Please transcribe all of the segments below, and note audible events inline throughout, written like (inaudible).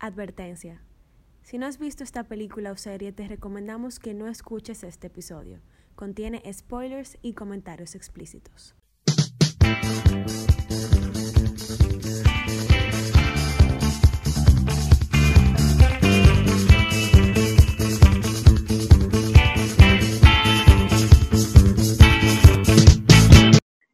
Advertencia. Si no has visto esta película o serie, te recomendamos que no escuches este episodio. Contiene spoilers y comentarios explícitos.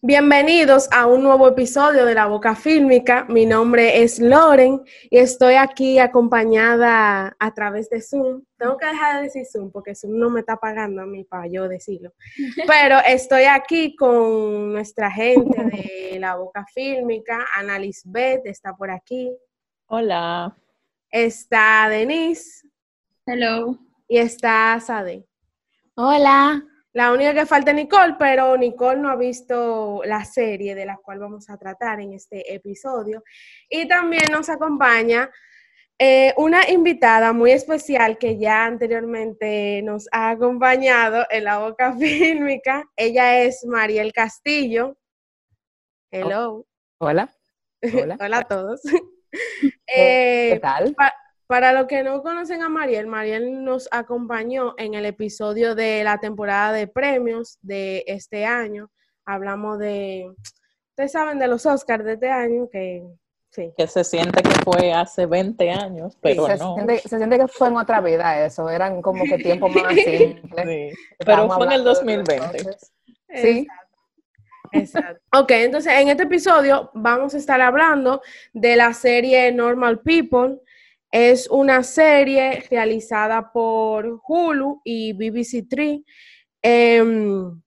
Bienvenidos a un nuevo episodio de La Boca Fílmica. Mi nombre es Loren y estoy aquí acompañada a través de Zoom. Tengo que dejar de decir Zoom porque Zoom no me está pagando a mí para yo decirlo. (laughs) Pero estoy aquí con nuestra gente de La Boca Fílmica. Ana Lisbeth está por aquí. Hola. Está Denise. Hello. Y está Sade. Hola. La única que falta es Nicole, pero Nicole no ha visto la serie de la cual vamos a tratar en este episodio. Y también nos acompaña eh, una invitada muy especial que ya anteriormente nos ha acompañado en la boca (laughs) fílmica. Ella es Mariel Castillo. Hello. Hola. (laughs) Hola. Hola a todos. ¿Qué Eh, tal? Pa- para los que no conocen a Mariel, Mariel nos acompañó en el episodio de la temporada de premios de este año. Hablamos de, ustedes saben, de los Oscars de este año, que sí. Que se siente que fue hace 20 años, pero se, no. siente, se siente que fue en otra vida eso, eran como que tiempos más (laughs) simples. Sí. Pero fue en el hablando de 2020. entonces. Sí. Exacto. Ok, entonces en este episodio vamos a estar hablando de la serie Normal People. Es una serie realizada por Hulu y BBC Three. Em,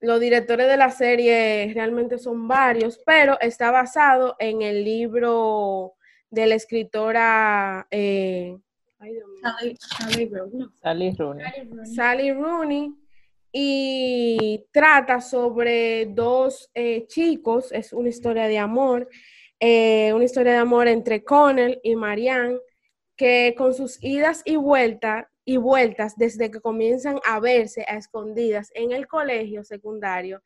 los directores de la serie realmente son varios, pero está basado en el libro de la escritora eh, Sally, no. Sally Rooney. Sally Rooney y trata sobre dos eh, chicos, es una historia de amor, eh, una historia de amor entre Connell y Marianne, que con sus idas y vueltas y vueltas desde que comienzan a verse a escondidas en el colegio secundario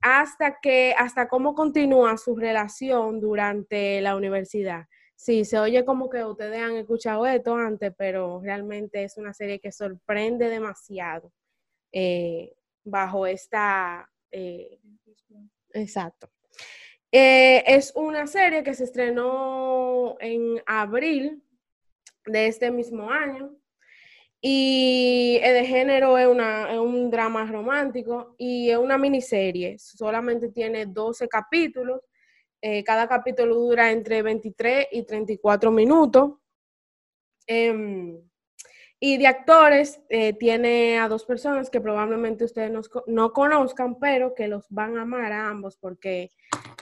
hasta que hasta cómo continúa su relación durante la universidad. Sí, se oye como que ustedes han escuchado esto antes, pero realmente es una serie que sorprende demasiado eh, bajo esta... eh, exacto. Eh, es una serie que se estrenó en abril de este mismo año y de género es, una, es un drama romántico y es una miniserie. Solamente tiene 12 capítulos. eh, cada capítulo dura entre 23 y 34 minutos. Em, y de actores eh, tiene a dos personas que probablemente ustedes no, no conozcan, pero que los van a amar a ambos porque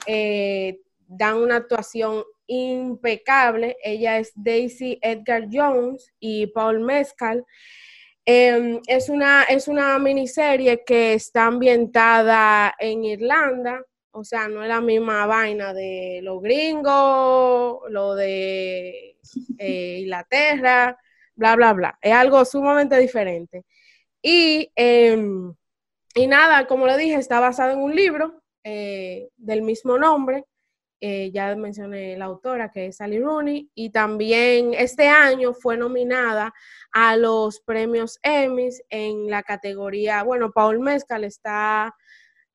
eh, dan una actuación impecable. Ella es Daisy Edgar Jones y Paul Mescal. Eh, es, una, es una miniserie que está ambientada en Irlanda, o sea, no es la misma vaina de los gringos, lo de eh, (laughs) Inglaterra, bla, bla, bla. Es algo sumamente diferente. Y, eh, y nada, como le dije, está basado en un libro eh, del mismo nombre. Eh, ya mencioné la autora, que es Sally Rooney, y también este año fue nominada a los premios Emmys en la categoría, bueno, Paul Mescal está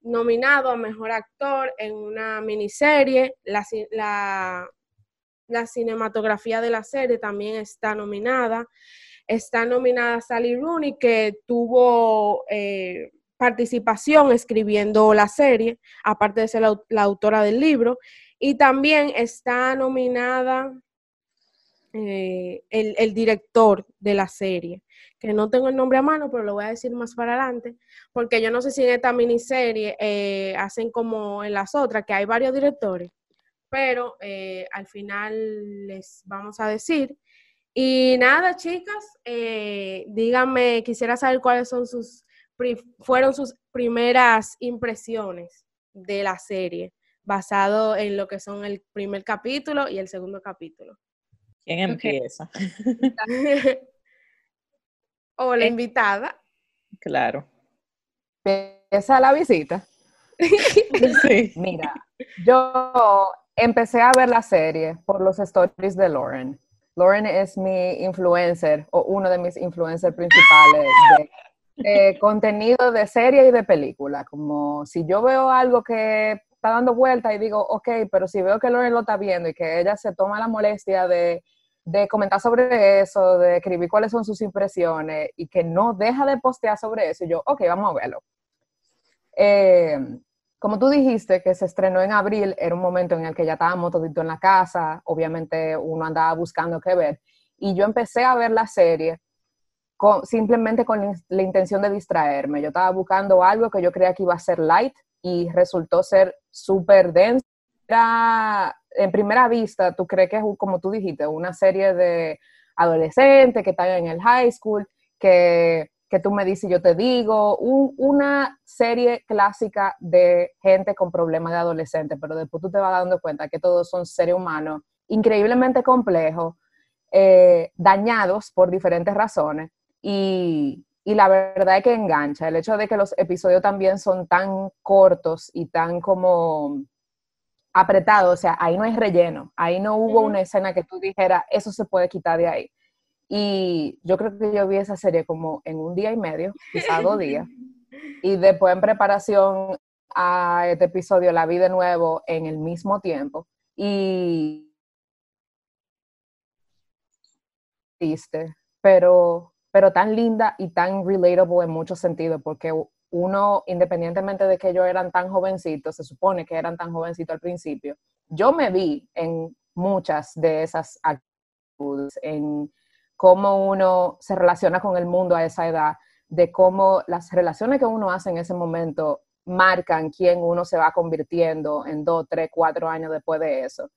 nominado a Mejor Actor en una miniserie, la, la, cinematografía de la serie también está nominada, está nominada Sally Rooney, que tuvo... Eh, participación escribiendo la serie, aparte de ser la, autora del libro, y también está nominada eh, el, el, director de la serie, que no tengo el nombre a mano, pero lo voy a decir más para adelante, porque yo no sé si en esta miniserie eh, hacen como en las otras, que hay varios directores. pero eh, al final les vamos a decir. Y nada, chicas, eh, díganme, quisiera saber cuáles son sus, fueron sus primeras impresiones de la serie, basado en lo que son el primer capítulo y el segundo capítulo. ¿Quién empieza? (laughs) o la invitada. Claro. Empieza la visita. sí. (laughs) Mira, yo empecé a ver la serie por los stories de Lauren. Lauren es mi influencer o uno de mis influencers principales de, contenido de serie y de película. Como si yo veo algo que está dando vuelta y digo, ok, pero si veo que Lauren lo está viendo y que ella se toma la molestia de, de comentar sobre eso, de escribir cuáles son sus impresiones y que no deja de postear sobre eso, y yo, ok, vamos a verlo. Eh, como tú dijiste que se estrenó en abril, era un momento en el que ya estábamos todito en la casa, obviamente uno andaba buscando qué ver, y yo empecé a ver la serie con, simplemente con la intención de distraerme. Yo estaba buscando algo que yo creía que iba a ser light y resultó ser súper densa. En primera vista, tú crees que es, como tú dijiste, una serie de adolescentes que están en el high school, que que tú me dices yo te digo, una serie clásica de gente con problemas de adolescentes, pero después tú te vas dando cuenta que todos son seres humanos increíblemente complejos, eh, dañados por diferentes razones y, y, la verdad es que engancha. El hecho de que los episodios también son tan cortos y tan como apretados, o sea, ahí no hay relleno, ahí no hubo una escena que tú dijeras, eso se puede quitar de ahí y yo creo que yo vi esa serie como en un día y medio, quizás dos días. (laughs) Y después en preparación a este episodio la vi de nuevo en el mismo tiempo. Y pero, pero tan linda y tan relatable en muchos sentidos, porque uno, independientemente de que ellos eran tan jovencitos, se supone que eran tan jovencitos al principio, yo me vi en muchas de esas actitudes, en cómo uno se relaciona con el mundo a esa edad, de cómo las relaciones que uno hace en ese momento marcan quién uno se va convirtiendo en dos, tres, cuatro años después de eso.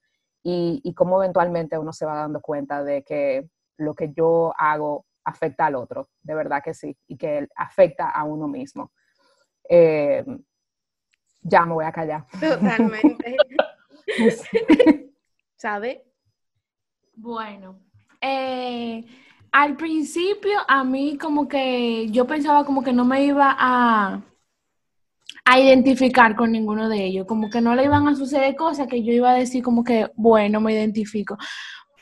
Y, cómo eventualmente uno se va dando cuenta de que lo que yo hago afecta al otro, de verdad que sí, y que afecta a uno mismo. Eh, ya me voy a callar. Totalmente. (laughs) ¿Sabe? Bueno, eh, al principio a mí como que yo pensaba como que no me iba a, a identificar con ninguno de ellos, como que no le iban a suceder cosas que yo iba a decir como que, bueno, me identifico.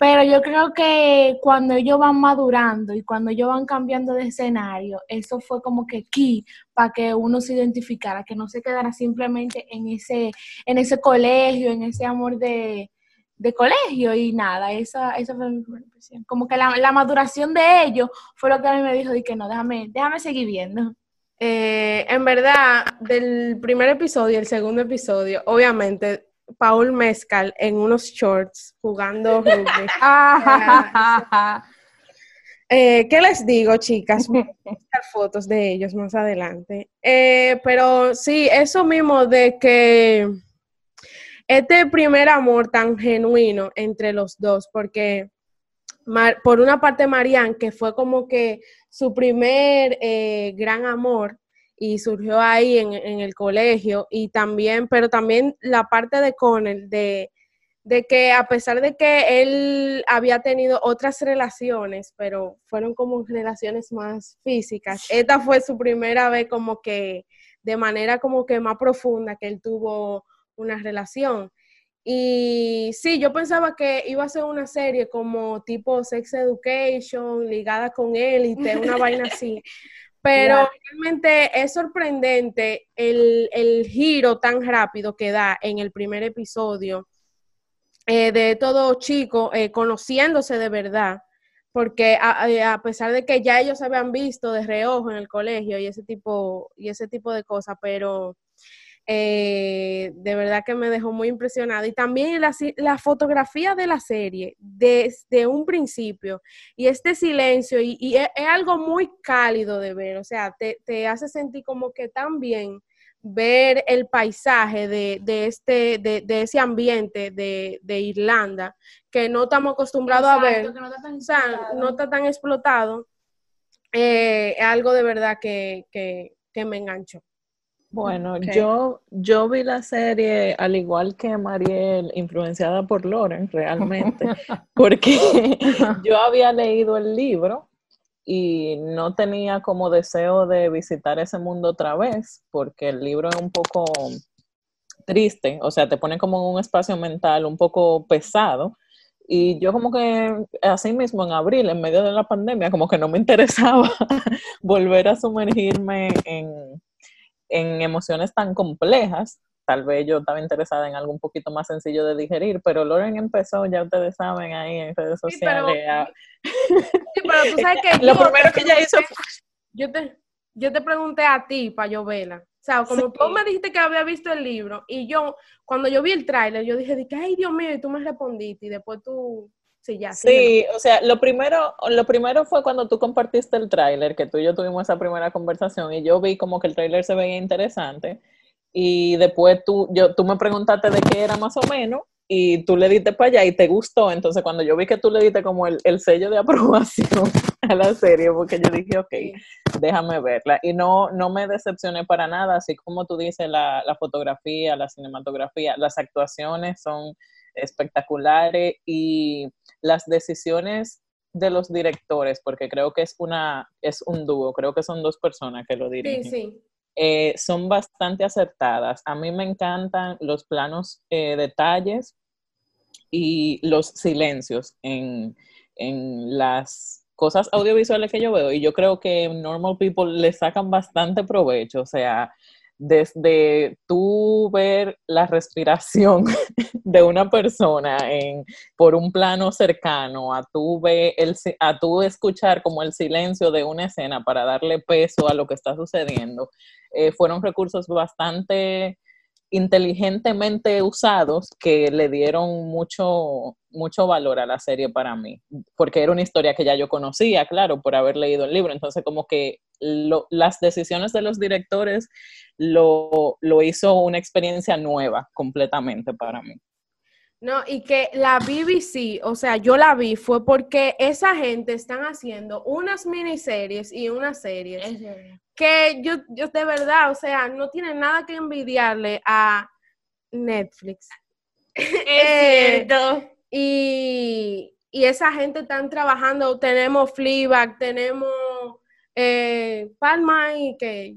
Pero yo creo que cuando ellos van madurando y cuando ellos van cambiando de escenario, eso fue como que key para que uno se identificara, que no se quedara simplemente en ese, en ese colegio, en ese amor de, de colegio y nada, esa, esa fue mi primera impresión. Como que la, maduración de ellos fue lo que a mí me dijo de que no, déjame, déjame seguir viendo. Eh, en verdad, del primer episodio y el segundo episodio, obviamente, Paul Mezcal en unos shorts jugando (laughs) rugby. eh, ¿Qué les digo, chicas? Voy a fotos de ellos más adelante. Eh, pero sí, eso mismo de que este primer amor tan genuino entre los dos, porque por una parte Marianne, que fue como que su primer eh, gran amor y surgió ahí en, el colegio, y también, pero también la parte de Connell, de, de que a pesar de que él había tenido otras relaciones, pero fueron como relaciones más físicas, esta fue su primera vez como que de manera como que más profunda que él tuvo una relación. Y sí, yo pensaba que iba a ser una serie como tipo Sex Education, ligada con élite, una (laughs) vaina así. Pero realmente es sorprendente el, giro tan rápido que da en el primer episodio eh, de todo chico eh, conociéndose de verdad. Porque a, a, pesar de que ya ellos se habían visto de reojo en el colegio y ese tipo, y ese tipo de cosas, pero eh, de verdad que me dejó muy impresionada. Y también la, fotografía de la serie, desde un principio, y este silencio, y, es, algo muy cálido de ver, o sea, te, hace sentir como que tan bien ver el paisaje de, de este, de, de, ese ambiente de, de, Irlanda que no estamos acostumbrados a ver, no está tan o sea, no está tan explotado, eh, es algo de verdad que, que, que me enganchó. Bueno, yo, yo vi la serie al igual que Mariel, influenciada por Loren realmente, (laughs) porque (laughs) yo había leído el libro y no tenía como deseo de visitar ese mundo otra vez, porque el libro es un poco triste, o sea, te pone como en un espacio mental un poco pesado. Y yo como que así mismo en abril, en medio de la pandemia, como que no me (laughs) interesaba volver a sumergirme en, en emociones tan complejas. Tal vez yo estaba interesada en algo un poquito más sencillo de digerir, pero Loren empezó, ya ustedes saben, ahí en redes Sí, pero- sociales. a- (laughs) Sí, pero tú sabes que (laughs) Lo yo primero que ella hizo pregunté- yo te, yo te pregunté a ti para yo verla. O sea, como tú me dijiste que había visto el libro y yo, cuando yo vi el tráiler, yo dije, ay, Dios mío, y tú me respondiste y después tú, sí, ya. Sí, o sea, lo primero, lo primero fue cuando tú compartiste el tráiler, que tú y yo tuvimos esa primera conversación y yo vi como que el tráiler se veía interesante y después tú, yo, tú me preguntaste de qué era más o menos y tú le diste para allá y te gustó, entonces cuando yo vi que tú le diste como el, el sello de (laughs) aprobación a la serie, porque yo dije, ok, déjame verla. Y no, no me decepcioné para nada, así como tú dices, la, la fotografía, la cinematografía, las actuaciones son espectaculares y las decisiones de los directores, porque creo que es una, es un dúo, creo que son dos personas que lo Sí, dirigen, sí. eh, son bastante acertadas. A mí me encantan los planos eh, detalles y los silencios en, en las cosas audiovisuales que yo veo y yo creo que Normal People le sacan bastante provecho, o sea, desde tú ver la respiración (laughs) de una persona en, por un plano cercano, a tú, ver el, a tú escuchar como el silencio de una escena para darle peso a lo que está sucediendo, eh, fueron recursos bastante inteligentemente usados que le dieron mucho, mucho valor a la serie para mí, porque era una historia que ya yo conocía, claro, por haber leído el libro, entonces como que lo- las decisiones de los directores lo, lo hizo una experiencia nueva completamente para mí. No, y que la BBC, o sea, yo la vi, fue porque esa gente están haciendo unas miniseries y unas series. Que yo, yo de verdad, o sea, no tiene nada que envidiarle a Netflix. (laughs) Eh, Y, y esa gente están trabajando, tenemos Fleabag, tenemos eh, Palma y que,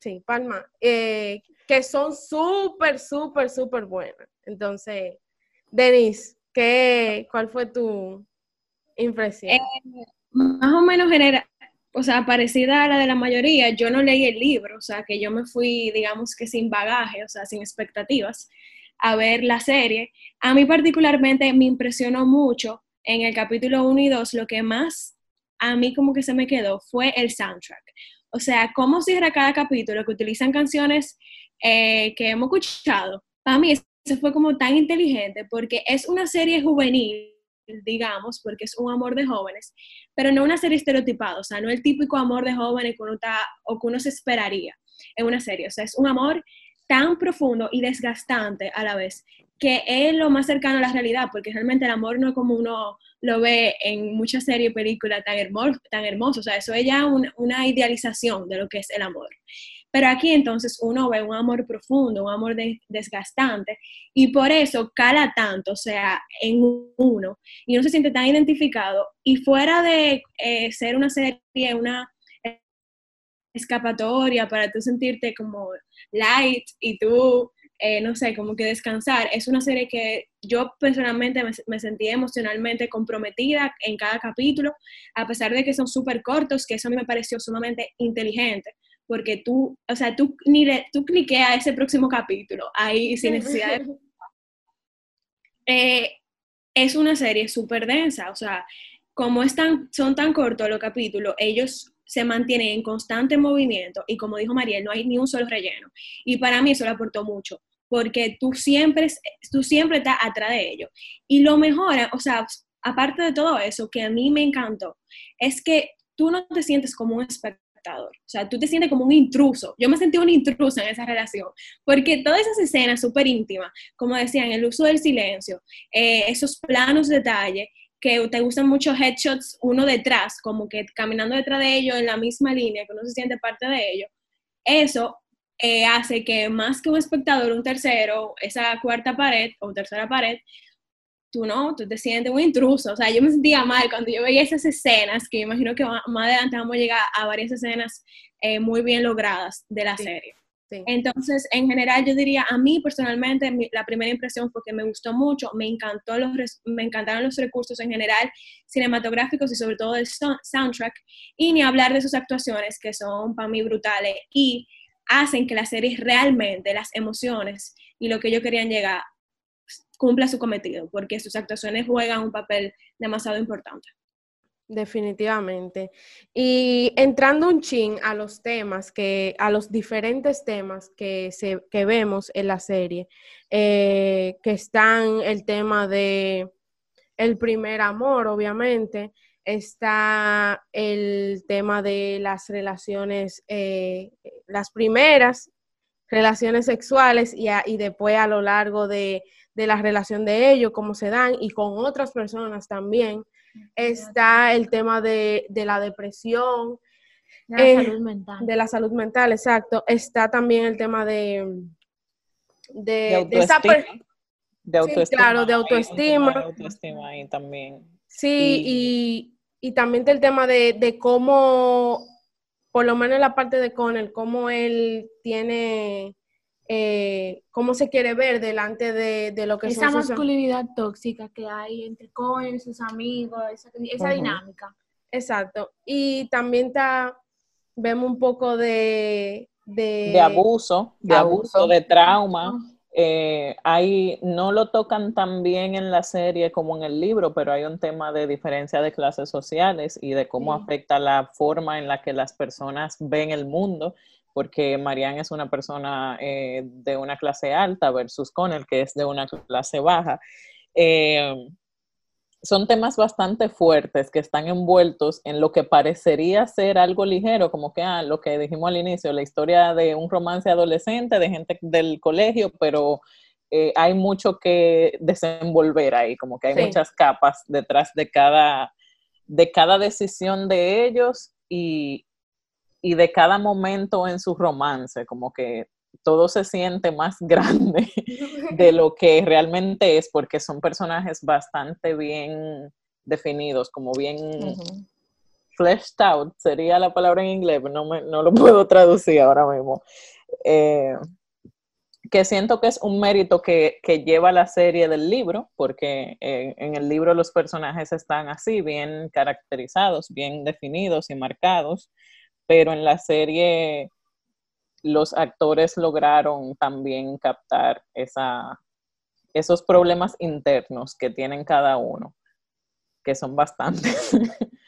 sí, Palma, eh, que son súper, súper, súper buenas. Entonces, Denise, ¿qué, ¿cuál fue tu impresión? Eh, más o menos genera, o sea, parecida a la de la mayoría, yo no leí el libro, o sea, que yo me fui, digamos que sin bagaje, o sea, sin expectativas, a ver la serie. A mí particularmente me impresionó mucho en el capítulo 1 y 2, lo que más a mí como que se me quedó fue el soundtrack. O sea, cómo cierra cada capítulo, que utilizan canciones eh, que hemos escuchado. Para mí eso fue como tan inteligente porque es una serie juvenil, digamos, porque es un amor de jóvenes, pero no una serie estereotipada, o sea, no el típico amor de jóvenes que uno está, o que uno se esperaría en una serie, o sea, es un amor tan profundo y desgastante a la vez, que es lo más cercano a la realidad, porque realmente el amor no es como uno lo ve en muchas series y películas tan hermoso, tan hermoso, o sea, eso es ya un- una idealización de lo que es el amor. Pero aquí entonces uno ve un amor profundo, un amor de- desgastante, y por eso cala tanto, o sea, en uno, y uno se siente tan identificado, y fuera de eh, ser una serie, una escapatoria para tú sentirte como light y tú, eh, no sé, como que descansar, es una serie que yo personalmente me, me sentí emocionalmente comprometida en cada capítulo, a pesar de que son súper cortos, que eso a mí me pareció sumamente inteligente, porque tú, o sea, tú, ni le, tú cliqueas a ese próximo capítulo ahí sin necesidad de... (laughs) Eh, es una serie súper densa, o sea, como es tan- son tan cortos los capítulos, ellos se mantienen en constante movimiento y como dijo Mariel, no hay ni un solo relleno. Y para mí eso le aportó mucho, porque tú siempre, tú siempre estás atrás de ellos. Y lo mejor, o sea, aparte de todo eso, que a mí me encantó, es que tú no te sientes como un espectador espectador. O sea, tú te sientes como un intruso. Yo me sentí un intruso en esa relación, porque todas esas escenas súper íntimas, como decían, el uso del silencio, eh, esos planos de detalle, que te gustan mucho headshots uno detrás, como que caminando detrás de ellos en la misma línea, que uno se siente parte de ellos, eso eh, hace que más que un espectador, un tercero, esa cuarta pared o tercera pared, tú no, tú te sientes un intruso. O sea, yo me sentía mal cuando yo veía esas escenas, que imagino que más adelante vamos a llegar a varias escenas eh, muy bien logradas de la serie. Entonces, en general, yo diría, a mí personalmente, la primera impresión fue que me gustó mucho, me, encantó los, me encantaron los recursos en general cinematográficos y sobre todo el soundtrack, y ni hablar de sus actuaciones que son para mí brutales y hacen que la serie realmente, las emociones y lo que ellos querían llegar, cumpla su cometido, porque sus actuaciones juegan un papel demasiado importante. Definitivamente. Y entrando un chin a los temas, que, a los diferentes temas que, se, que vemos en la serie, eh, que están el tema de el primer amor, obviamente, está el tema de las relaciones, eh, las primeras relaciones sexuales y, y después a lo largo de, de la relación de ellos, cómo se dan y con otras personas también. Está el tema de, la depresión. De la eh, salud mental. De la salud mental, exacto. Está también el tema de... De, de, autoestima. de autoestima. claro, de autoestima. De autoestima ahí también. Sí, y, también del tema de, de cómo, por lo menos en la parte de Connell, cómo él tiene eh, cómo se quiere ver delante de, lo que esa masculinidad tóxica que hay entre Cohen, sus amigos, esa, dinámica. Exacto. Y también está, vemos un poco de... De, abuso, de abuso, de trauma. Eh, no lo tocan tan bien en la serie como en el libro, pero hay un tema de diferencia de clases sociales y de cómo afecta la forma en la que las personas ven el mundo porque Marianne es una persona eh, de una clase alta versus Connell, que es de una clase baja. Eh, son temas bastante fuertes que están envueltos en lo que parecería ser algo ligero, como que ah, lo que dijimos al inicio, la historia de un romance adolescente, de gente del colegio, pero eh, hay mucho que desenvolver ahí, como que hay muchas capas detrás de cada, de cada decisión de ellos y, y de cada momento en su romance, como que todo se siente más (laughs) grande de lo que realmente es, porque son personajes bastante bien definidos, como bien fleshed out, sería la palabra en inglés, no, me, no lo puedo traducir ahora mismo. Eh, que siento que es un mérito que, lleva la serie del libro, porque en el libro los personajes están así, bien caracterizados, bien definidos y marcados, pero en la serie los actores lograron también captar esa, esos problemas internos que tienen cada uno, que son bastantes. (laughs)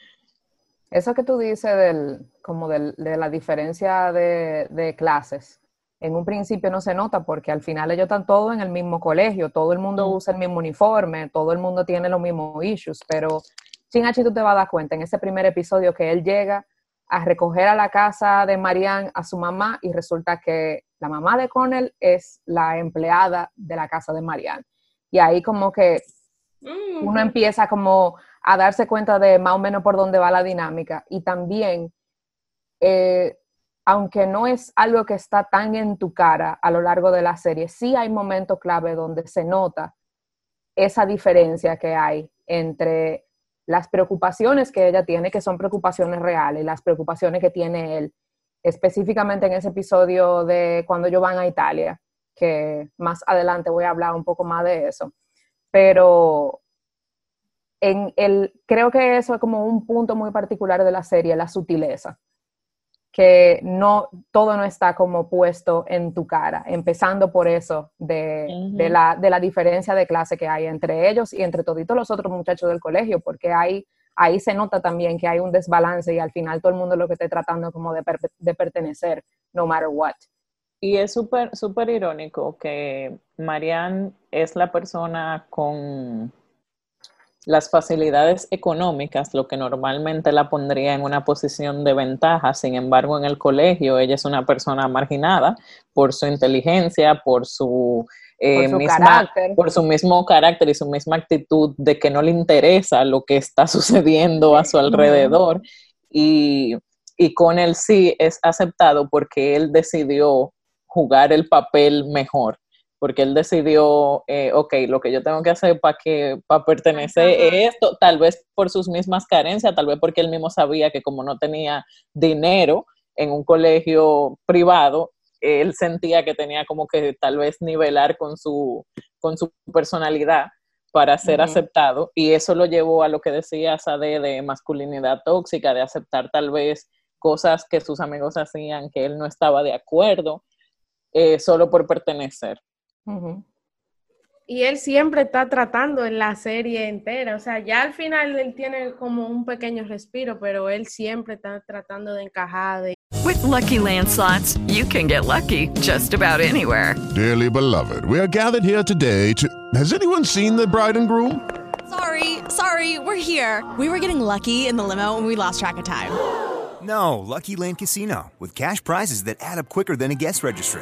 Eso que tú dices del, como de la diferencia de, clases, en un principio no se nota porque al final ellos están todos en el mismo colegio, todo el mundo usa el mismo uniforme, todo el mundo tiene los mismos issues, pero sin H tú te vas a dar cuenta en ese primer episodio que él llega a recoger a la casa de Marianne a su mamá y resulta que la mamá de Connell es la empleada de la casa de Marianne. Y ahí como que mm. uno empieza como a darse cuenta de más o menos por dónde va la dinámica. Y también, eh, aunque no es algo que está tan en tu cara a lo largo de la serie, sí hay momentos clave donde se nota esa diferencia que hay entre las preocupaciones que ella tiene, que son preocupaciones reales, las preocupaciones que tiene él, específicamente en ese episodio de cuando ellos van a Italia, que más adelante voy a hablar un poco más de eso. Pero en el, creo que eso es como un punto muy particular de la serie, la sutileza que no, todo no está como puesto en tu cara, empezando por eso de, la, de, la, diferencia de clase que hay entre ellos y entre toditos los otros muchachos del colegio, porque hay, ahí se nota también que hay un desbalance y al final todo el mundo lo que esté tratando como de, de pertenecer, no matter what. Y es súper, súper irónico que Marianne es la persona con las facilidades económicas, lo que normalmente la pondría en una posición de ventaja, sin embargo en el colegio ella es una persona marginada por su inteligencia, por su, eh, Por su misma, carácter. por su mismo carácter y su misma actitud de que no le interesa lo que está (laughs) sucediendo a su alrededor. Y, y con él sí es aceptado porque él decidió jugar el papel mejor porque él decidió, eh, ok, lo que yo tengo que hacer para que para pertenecer es esto, tal vez por sus mismas carencias, tal vez porque él mismo sabía que como no tenía dinero en un colegio privado, él sentía que tenía como que tal vez nivelar con su, con su personalidad para ser aceptado y eso lo llevó a lo que decía Sade de masculinidad tóxica, de aceptar tal vez cosas que sus amigos hacían que él no estaba de acuerdo eh, solo por pertenecer. Ujú. Y él siempre está tratando en la serie entera. O sea, ya al final él tiene como un pequeño respiro, pero él siempre está tratando de encajar. De... With Lucky Land slots, you can get lucky just about anywhere. Dearly beloved, we are gathered here today to. Has anyone seen the bride and groom? Sorry, sorry, we're here. We were getting lucky in the limo and we lost track of time. No, Lucky Land Casino, with cash prizes that add up quicker than a guest registry.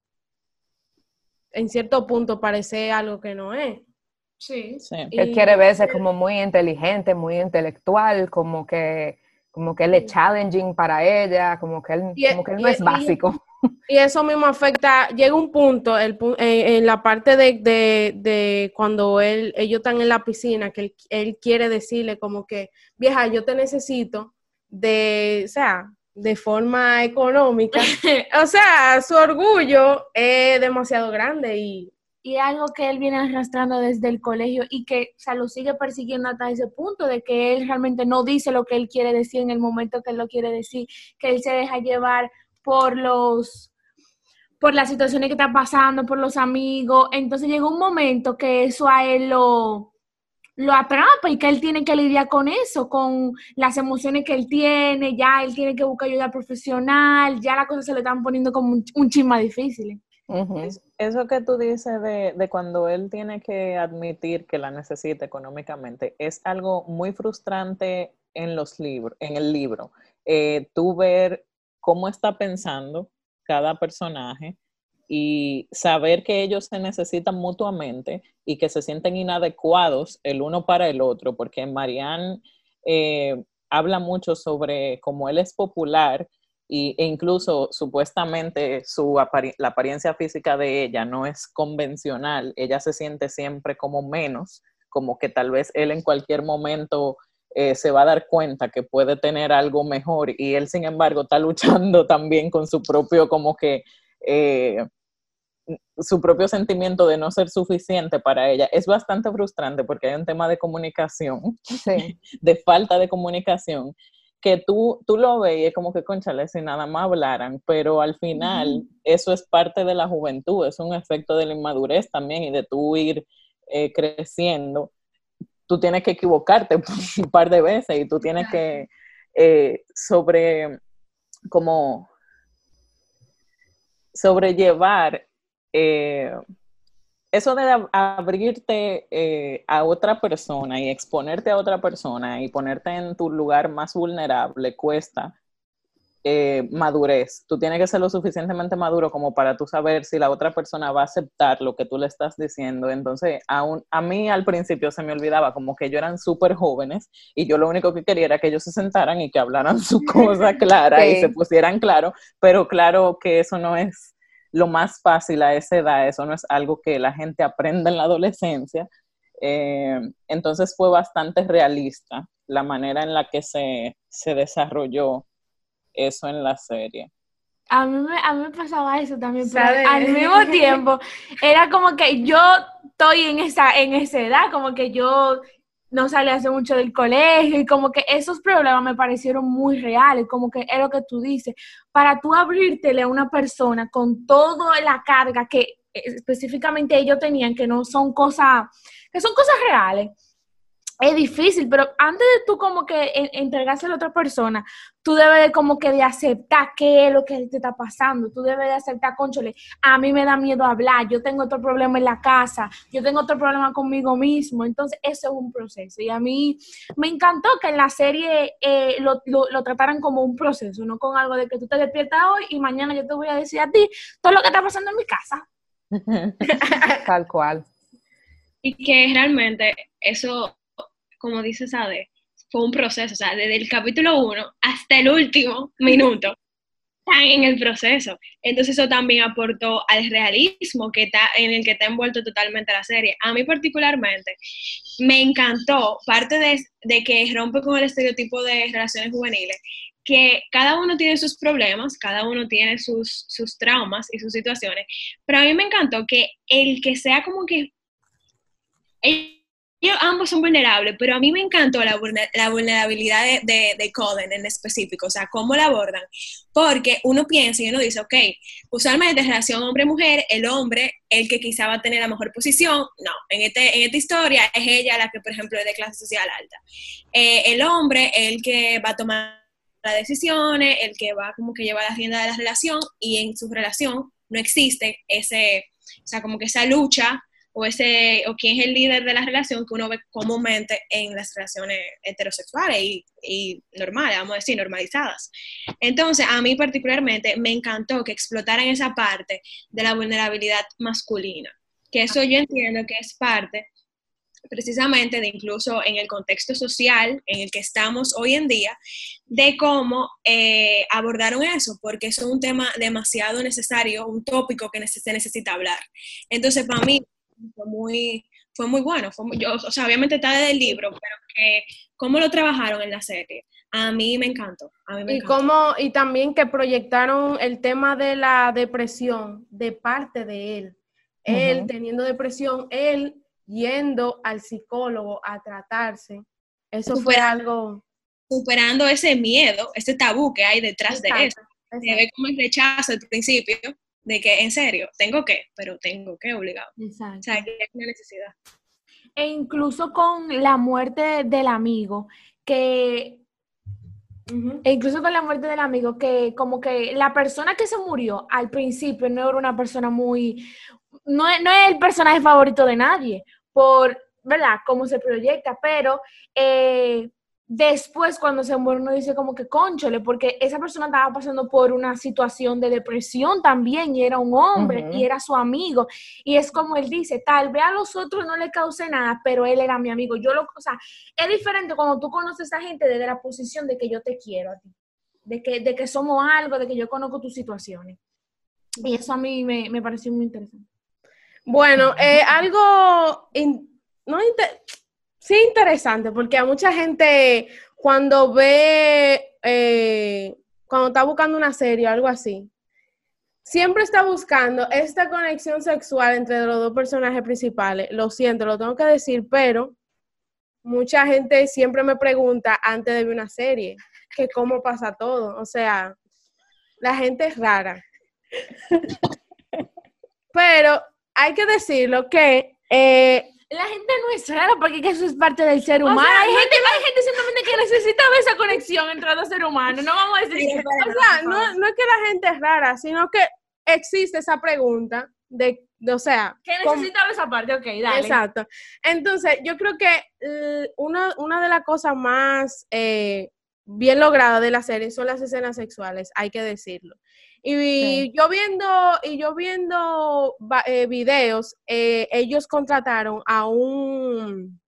en cierto punto, parecer algo que no es. Sí. Él Y- quiere verse como muy inteligente, muy intelectual, como que, como que él es challenging para ella, como que él, Y- como que él no y- es básico. Y eso mismo afecta, llega un punto el, eh, en la parte de, de- de cuando él, ellos están en la piscina, que él, él quiere decirle como que, vieja, yo te necesito de, o sea, de forma económica. (laughs) o sea, su orgullo es demasiado grande y y algo que él viene arrastrando desde el colegio y que o sea, lo sigue persiguiendo hasta ese punto de que él realmente no dice lo que él quiere decir en el momento que él lo quiere decir, que él se deja llevar por los por las situaciones que está pasando, por los amigos. Entonces llegó un momento que eso a él lo, lo atrapa y que él tiene que lidiar con eso, con las emociones que él tiene, ya él tiene que buscar ayuda profesional, ya las cosas se le están poniendo como un, un chisma difícil. Es- Eso que tú dices de, de cuando él tiene que admitir que la necesita económicamente es algo muy frustrante en los libros, en el libro. Eh, tú ver cómo está pensando cada personaje y saber que ellos se necesitan mutuamente y que se sienten inadecuados el uno para el otro, porque Marianne eh, habla mucho sobre cómo él es popular y, e incluso supuestamente su la apariencia física de ella no es convencional, ella se siente siempre como menos, como que tal vez él en cualquier momento eh, se va a dar cuenta que puede tener algo mejor y él sin embargo está luchando (laughs) también con su propio como que eh, su propio sentimiento de no ser suficiente para ella. Es bastante frustrante porque hay un tema de comunicación, Sí. (laughs) de falta de comunicación, que tú, tú lo ves y es como que, conchale, si nada más hablaran, pero al final eso es parte de la juventud, es un efecto de la inmadurez también y de tú ir eh, creciendo. Tú tienes que equivocarte (laughs) un par de veces y tú tienes que eh, sobre como sobrellevar eh, eso de ab- abrirte eh, a otra persona y exponerte a otra persona y ponerte en tu lugar más vulnerable cuesta eh, madurez. Tú tienes que ser lo suficientemente maduro como para tú saber si la otra persona va a aceptar lo que tú le estás diciendo. Entonces, a, un- a mí al principio se me olvidaba como que ellos eran súper jóvenes y yo lo único que quería era que ellos se sentaran y que hablaran su (laughs) cosa clara y se pusieran claro, pero claro que eso no es lo más fácil a esa edad, eso no es algo que la gente aprenda en la adolescencia. Eh, entonces fue bastante realista la manera en la que se, se desarrolló eso en la serie. A mí, me, a mí me pasaba eso también, pero al mismo tiempo era como que yo estoy en esa, en esa edad, como que yo no salí hace mucho del colegio y como que esos problemas me parecieron muy reales, como que es lo que tú dices, para tú abrírtele a una persona con toda la carga que específicamente ellos tenían, que no son cosas, que son cosas reales es difícil, pero antes de tú como que entregárselo a otra persona, tú debes de como que de aceptar qué es lo que te está pasando, tú debes de aceptar, conchole, a mí me da miedo hablar, yo tengo otro problema en la casa, yo tengo otro problema conmigo mismo, entonces eso es un proceso y a mí me encantó que en la serie eh, lo, lo, trataran como un proceso, no con algo de que tú te despiertas hoy y mañana yo te voy a decir a ti todo lo que está pasando en mi casa. (laughs) Tal cual. Y que realmente eso como dice Sade, fue un proceso, o sea, desde el capítulo 1 hasta el último minuto están en el proceso. Entonces eso también aportó al realismo que está, en el que está envuelto totalmente la serie. A mí particularmente me encantó, parte de, de que rompe con el estereotipo de relaciones juveniles, que cada uno tiene sus problemas, cada uno tiene sus, sus traumas y sus situaciones, pero a mí me encantó que el que sea como que ellos ambos son vulnerables, pero a mí me encantó la, vulnerabilidad de, de, Colin en específico, o sea, cómo la abordan. Porque uno piensa y uno dice, ok, usualmente en relación hombre-mujer, el hombre, el que quizá va a tener la mejor posición, no, en, este, en esta historia es ella la que, por ejemplo, es de clase social alta. Eh, el hombre, el que va a tomar las decisiones, el que va como que lleva la rienda de la relación y en su relación no existe ese, o sea, como que esa lucha o ese o quién es el líder de la relación que uno ve comúnmente en las relaciones heterosexuales y, y, normales, vamos a decir, normalizadas. Entonces, a mí particularmente me encantó que explotaran esa parte de la vulnerabilidad masculina, que eso yo entiendo que es parte precisamente de incluso en el contexto social en el que estamos hoy en día, de cómo eh, abordaron eso, porque eso es un tema demasiado necesario, un tópico que se necesita hablar. Entonces, para mí, fue muy, fue muy bueno. Fue yo, o sea, obviamente está desde el libro, pero que cómo lo trabajaron en la serie. A mí me encantó. y, Cómo, y también que proyectaron el tema de la depresión de parte de él. Él teniendo depresión, él yendo al psicólogo a tratarse. Eso fue algo... Superando ese miedo, ese tabú que hay detrás de eso. Se ve como el rechazo al principio, de que en serio, tengo que, pero tengo que obligado. Exacto. O sea, que hay una necesidad. E incluso con la muerte del amigo, que E incluso con la muerte del amigo, que como que la persona que se murió al principio no era una persona muy, no, no es el personaje favorito de nadie, por, ¿verdad? Cómo se proyecta, pero eh, Después, cuando se muere, uno dice como que conchole, porque esa persona estaba pasando por una situación de depresión también, y era un hombre, y era su amigo. Y es como él dice, tal vez a los otros no le cause nada, pero él era mi amigo. Yo lo, o sea, es diferente cuando tú conoces a gente desde la posición de que yo te quiero a ti, de que, de que somos algo, de que yo conozco tus situaciones. Y eso a mí me, me pareció muy interesante. Bueno, eh, algo, no Sí, interesante, porque a mucha gente cuando ve, eh, cuando está buscando una serie o algo así, siempre está buscando esta conexión sexual entre los dos personajes principales. Lo siento, lo tengo que decir, pero mucha gente siempre me pregunta antes de ver una serie, que cómo pasa todo. O sea, la gente es rara. (laughs) pero hay que decirlo que eh, la gente no es rara porque eso es parte del ser humano. hay, gente, hay gente simplemente que necesita esa conexión entre dos seres humanos. No vamos a decir O sea, no, no, es que la gente es rara, sino que existe esa pregunta de, o sea... Que necesita esa parte, ok, dale. Exacto. Entonces, yo creo que una, una de las cosas más eh, bien logradas de la serie son las escenas sexuales, hay que decirlo. Y yo viendo, y yo viendo eh, videos, eh, ellos contrataron a un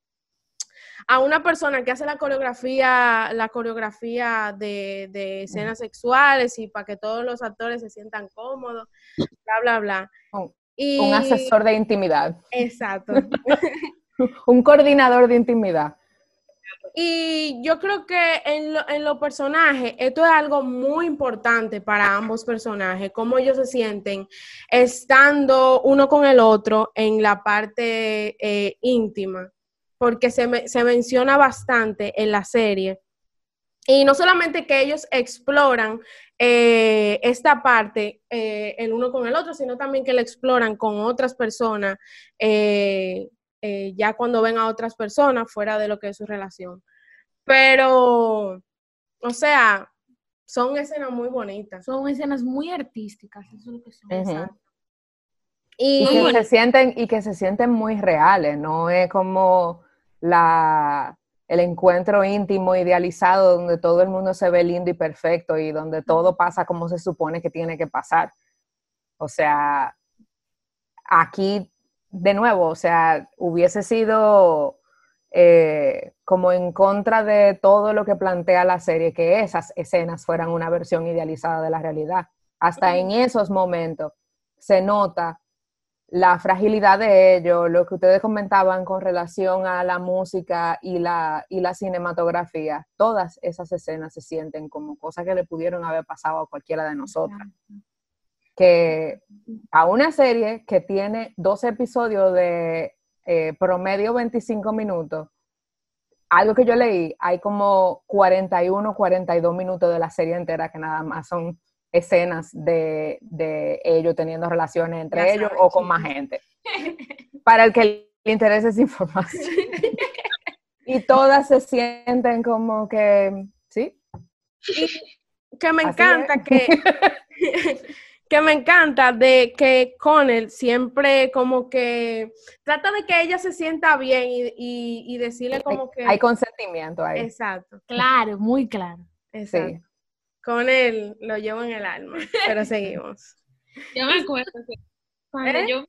a una persona que hace la coreografía, la coreografía de, de escenas sexuales y para que todos los actores se sientan cómodos, bla, bla, bla. Y, Un asesor de intimidad. Exacto. (laughs) Un coordinador de intimidad. Y yo creo que en, lo- en los personajes, esto es algo muy importante para ambos personajes, cómo ellos se sienten estando uno con el otro en la parte eh, íntima, porque se, se menciona bastante en la serie. Y no solamente que ellos exploran eh, esta parte eh, el uno con el otro, sino también que la exploran con otras personas, eh, ya cuando ven a otras personas fuera de lo que es su relación. Pero, o sea, son escenas muy bonitas. Son escenas muy artísticas, eso es lo que son. Y, Y que se sienten, y que se sienten muy reales, no es como la, el encuentro íntimo, idealizado, donde todo el mundo se ve lindo y perfecto y donde todo pasa como se supone que tiene que pasar. O sea, aquí, de nuevo, o sea, hubiese sido eh, como en contra de todo lo que plantea la serie, que esas escenas fueran una versión idealizada de la realidad. Hasta en esos momentos se nota la fragilidad de ello, lo que ustedes comentaban con relación a la música y la, y la cinematografía, todas esas escenas se sienten como cosas que le pudieron haber pasado a cualquiera de nosotras. Que a una serie que tiene dos episodios de eh, promedio 25 minutos, algo que yo leí, hay como 41, 42 minutos de la serie entera que nada más son escenas de, de ellos teniendo relaciones entre Ya ellos sabes, o con más gente. Para el que le interese esa información. (laughs) y todas se sienten como que, ¿sí? que me Así encanta es. que, (laughs) que me encanta de que Connell siempre como que trata de que ella se sienta bien y, y- y decirle como que... Hay consentimiento ahí. Exacto, Claro, muy claro. exacto. Connell lo llevo en el alma, pero (laughs) seguimos. Yo me acuerdo que cuando ¿Eh? yo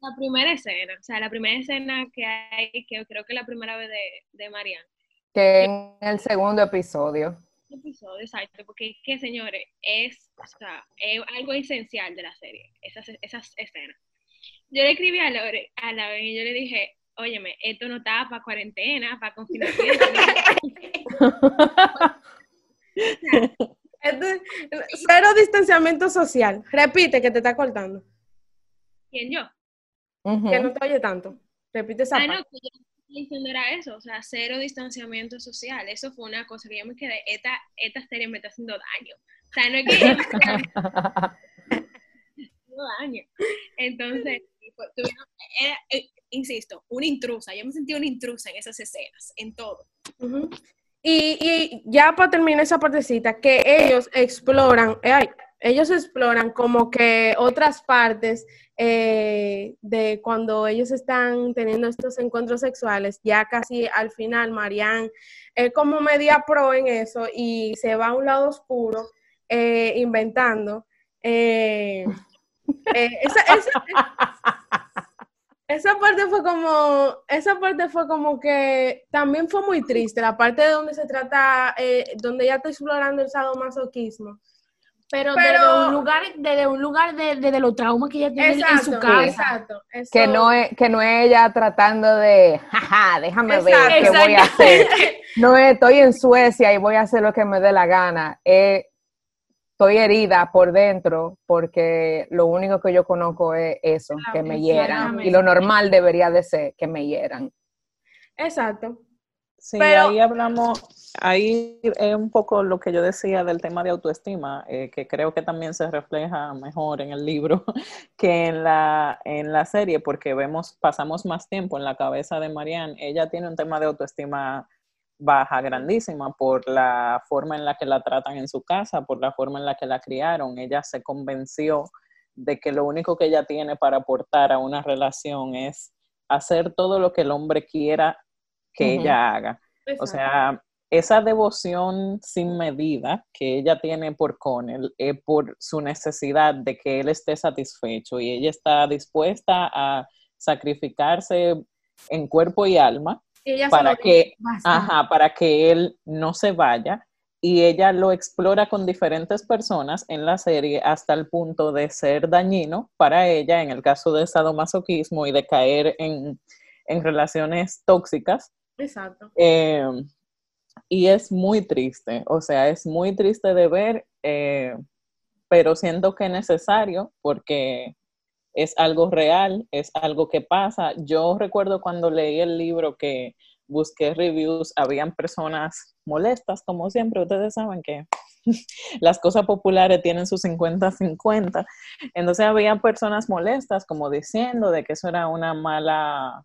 la primera escena, o sea, la primera escena que hay, que creo que la primera vez de, de Marianne, Que en el segundo episodio. Episodio, exacto, porque es que, señores, es, o sea, es algo esencial de la serie, esas, esas escenas. Yo le escribí a Lore, a la y yo le dije, óyeme, esto no está para cuarentena, para confinamiento. (laughs) (laughs) Cero distanciamiento social. Repite que te está cortando, ¿Quién yo? que no te oye tanto. Repite esa Ah, no, parte. que yo diciendo era eso, o sea, cero distanciamiento social. Eso fue una cosa que yo me quedé, esta, esta serie me está haciendo daño. O sea, no es que ella me está (laughs) haciendo daño. Entonces, pues, tuvieron- era, eh, insisto, una intrusa. Yo me sentí una intrusa en esas escenas, en todo. Y, y ya para terminar esa partecita, que ellos exploran, eh, ay, ellos exploran como que otras partes eh, de cuando ellos están teniendo estos encuentros sexuales, ya casi al final Marianne es como media pro en eso y se va a un lado oscuro eh, inventando. eh, (laughs) esa, esa- esa parte fue como, esa parte fue como que también fue muy triste, la parte de donde se trata, donde ya está explorando el sadomasoquismo. Pero, Pero- desde un lugar, desde un lugar de, desde los traumas que ella tiene en su casa. exacto. eso- Que no, es, que no es ella tratando de, jaja, déjame ver Exacto. qué voy a hacer. (laughs) No es, estoy en Suecia y voy a hacer lo que me dé la gana. Es, estoy herida por dentro porque lo único que yo conozco es eso, que me hieran. Y lo normal debería de ser que me hieran. Exacto. Sí, Pero- ahí hablamos, ahí es un poco lo que yo decía del tema de autoestima, eh, que creo que también se refleja mejor en el libro (laughs) que en la, en la serie, porque vemos, pasamos más tiempo en la cabeza de Marianne. Ella tiene un tema de autoestima baja, grandísima, por la forma en la que la tratan en su casa, por la forma en la que la criaron. Ella se convenció de que lo único que ella tiene para aportar a una relación es hacer todo lo que el hombre quiera que ella haga. O sea, esa devoción sin medida que ella tiene por Connell es por su necesidad de que él esté satisfecho y ella está dispuesta a sacrificarse en cuerpo y alma para que, ajá, para que él no se vaya y ella lo explora con diferentes personas en la serie hasta el punto de ser dañino para ella en el caso de sadomasoquismo y de caer en, relaciones tóxicas. Exacto. Eh, y es muy triste, o sea, es muy triste de ver, eh, pero siento que es necesario porque es algo real, es algo que pasa. Yo recuerdo cuando leí el libro que busqué reviews, habían personas molestas, como siempre, ustedes saben que (laughs) las cosas populares tienen sus 50-50. Entonces había personas molestas como diciendo de que eso era una mala,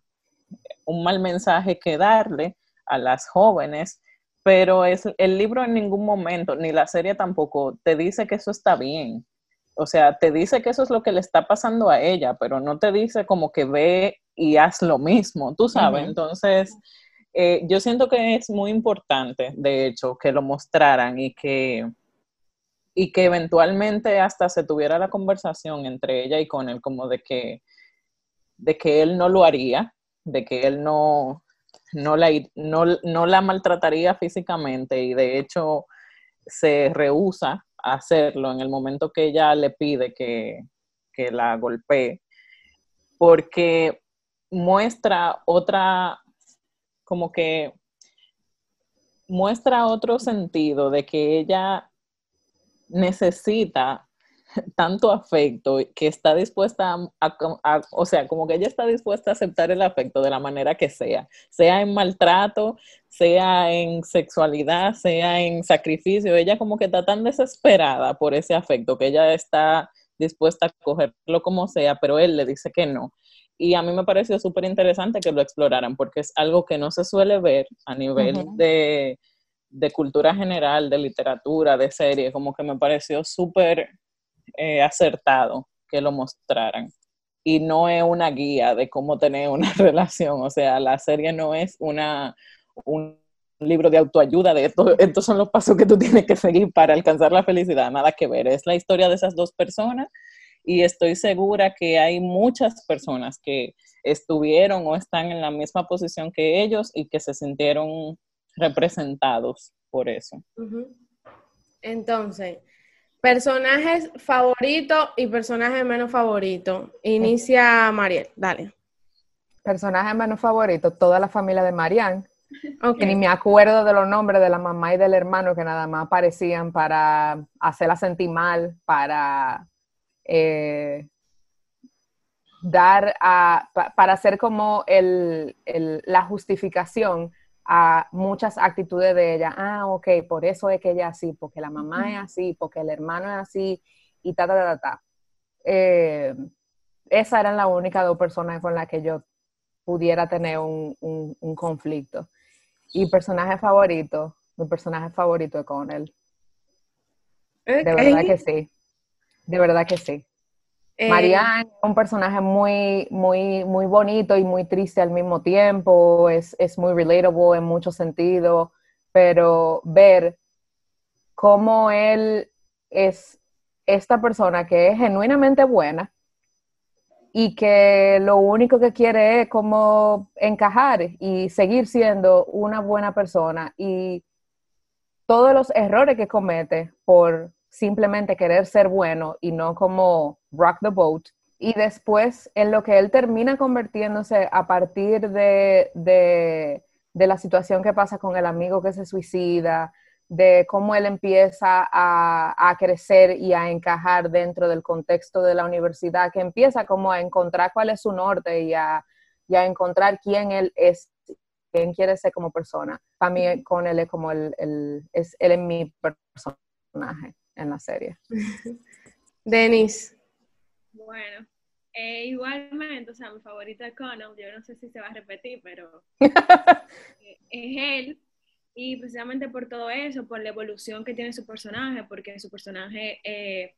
un mal mensaje que darle a las jóvenes, pero es, el libro en ningún momento, ni la serie tampoco, te dice que eso está bien. O sea, te dice que eso es lo que le está pasando a ella, pero no te dice como que ve y haz lo mismo, tú sabes. Entonces, eh, yo siento que es muy importante, de hecho, que lo mostraran y que, y que eventualmente hasta se tuviera la conversación entre ella y con él, como de que, de que él no lo haría, de que él no, no, la, no, la maltrataría físicamente y de hecho se rehúsa a hacerlo en el momento que ella le pide que, que la golpee, porque muestra otra como que muestra otro sentido de que ella necesita (laughs) tanto afecto que está dispuesta a, o sea, como que ella está dispuesta a aceptar el afecto de la manera que sea, sea en maltrato, sea en sexualidad, sea en sacrificio, ella como que está tan desesperada por ese afecto que ella está dispuesta a cogerlo como sea, pero él le dice que no. Y a mí me pareció súper interesante que lo exploraran porque es algo que no se suele ver a nivel de, cultura general, de literatura, de serie, como que me pareció súper eh, acertado que lo mostraran. Y no es una guía de cómo tener una (laughs) relación, o sea, la serie no es una, un libro de autoayuda de esto, estos son los pasos que tú tienes que seguir para alcanzar la felicidad, nada que ver, es la historia de esas dos personas. Y estoy segura que hay muchas personas que estuvieron o están en la misma posición que ellos y que se sintieron representados por eso. Entonces, personajes favoritos y personajes menos favoritos. Inicia Mariel, dale. Personaje menos favorito, toda la familia de Marianne. Que ni me acuerdo de los nombres de la mamá y del hermano que nada más aparecían para hacerla sentir mal, para eh, dar a, para hacer como el, la justificación a muchas actitudes de ella. Ah, ok, por eso es que ella es así, porque la mamá es así, porque el hermano es así, y ta, ta, ta, ta. Eh, esas eran las únicas dos personas con las que yo pudiera tener un, un, conflicto. Y personaje favorito, mi personaje favorito es con él. De verdad que sí. De verdad que sí. Eh, Marianne es un personaje muy, muy, muy bonito y muy triste al mismo tiempo, es, muy relatable en muchos sentidos, pero ver cómo él es esta persona que es genuinamente buena y que lo único que quiere es como encajar y seguir siendo una buena persona y todos los errores que comete por simplemente querer ser bueno y no como rock the boat. Y después en lo que él termina convirtiéndose a partir de, de, la situación que pasa con el amigo que se suicida, de cómo él empieza a, crecer y a encajar dentro del contexto de la universidad, que empieza como a encontrar cuál es su norte y a, encontrar quién él es, quién quiere ser como persona. Para mí con él es como el, el es, él es mi personaje en la serie. (laughs) Denis. Bueno, eh, igualmente, o sea, mi favorita es Connell, yo no sé si se va a repetir, pero (laughs) es él. Y precisamente por todo eso, por la evolución que tiene su personaje, porque su personaje, eh,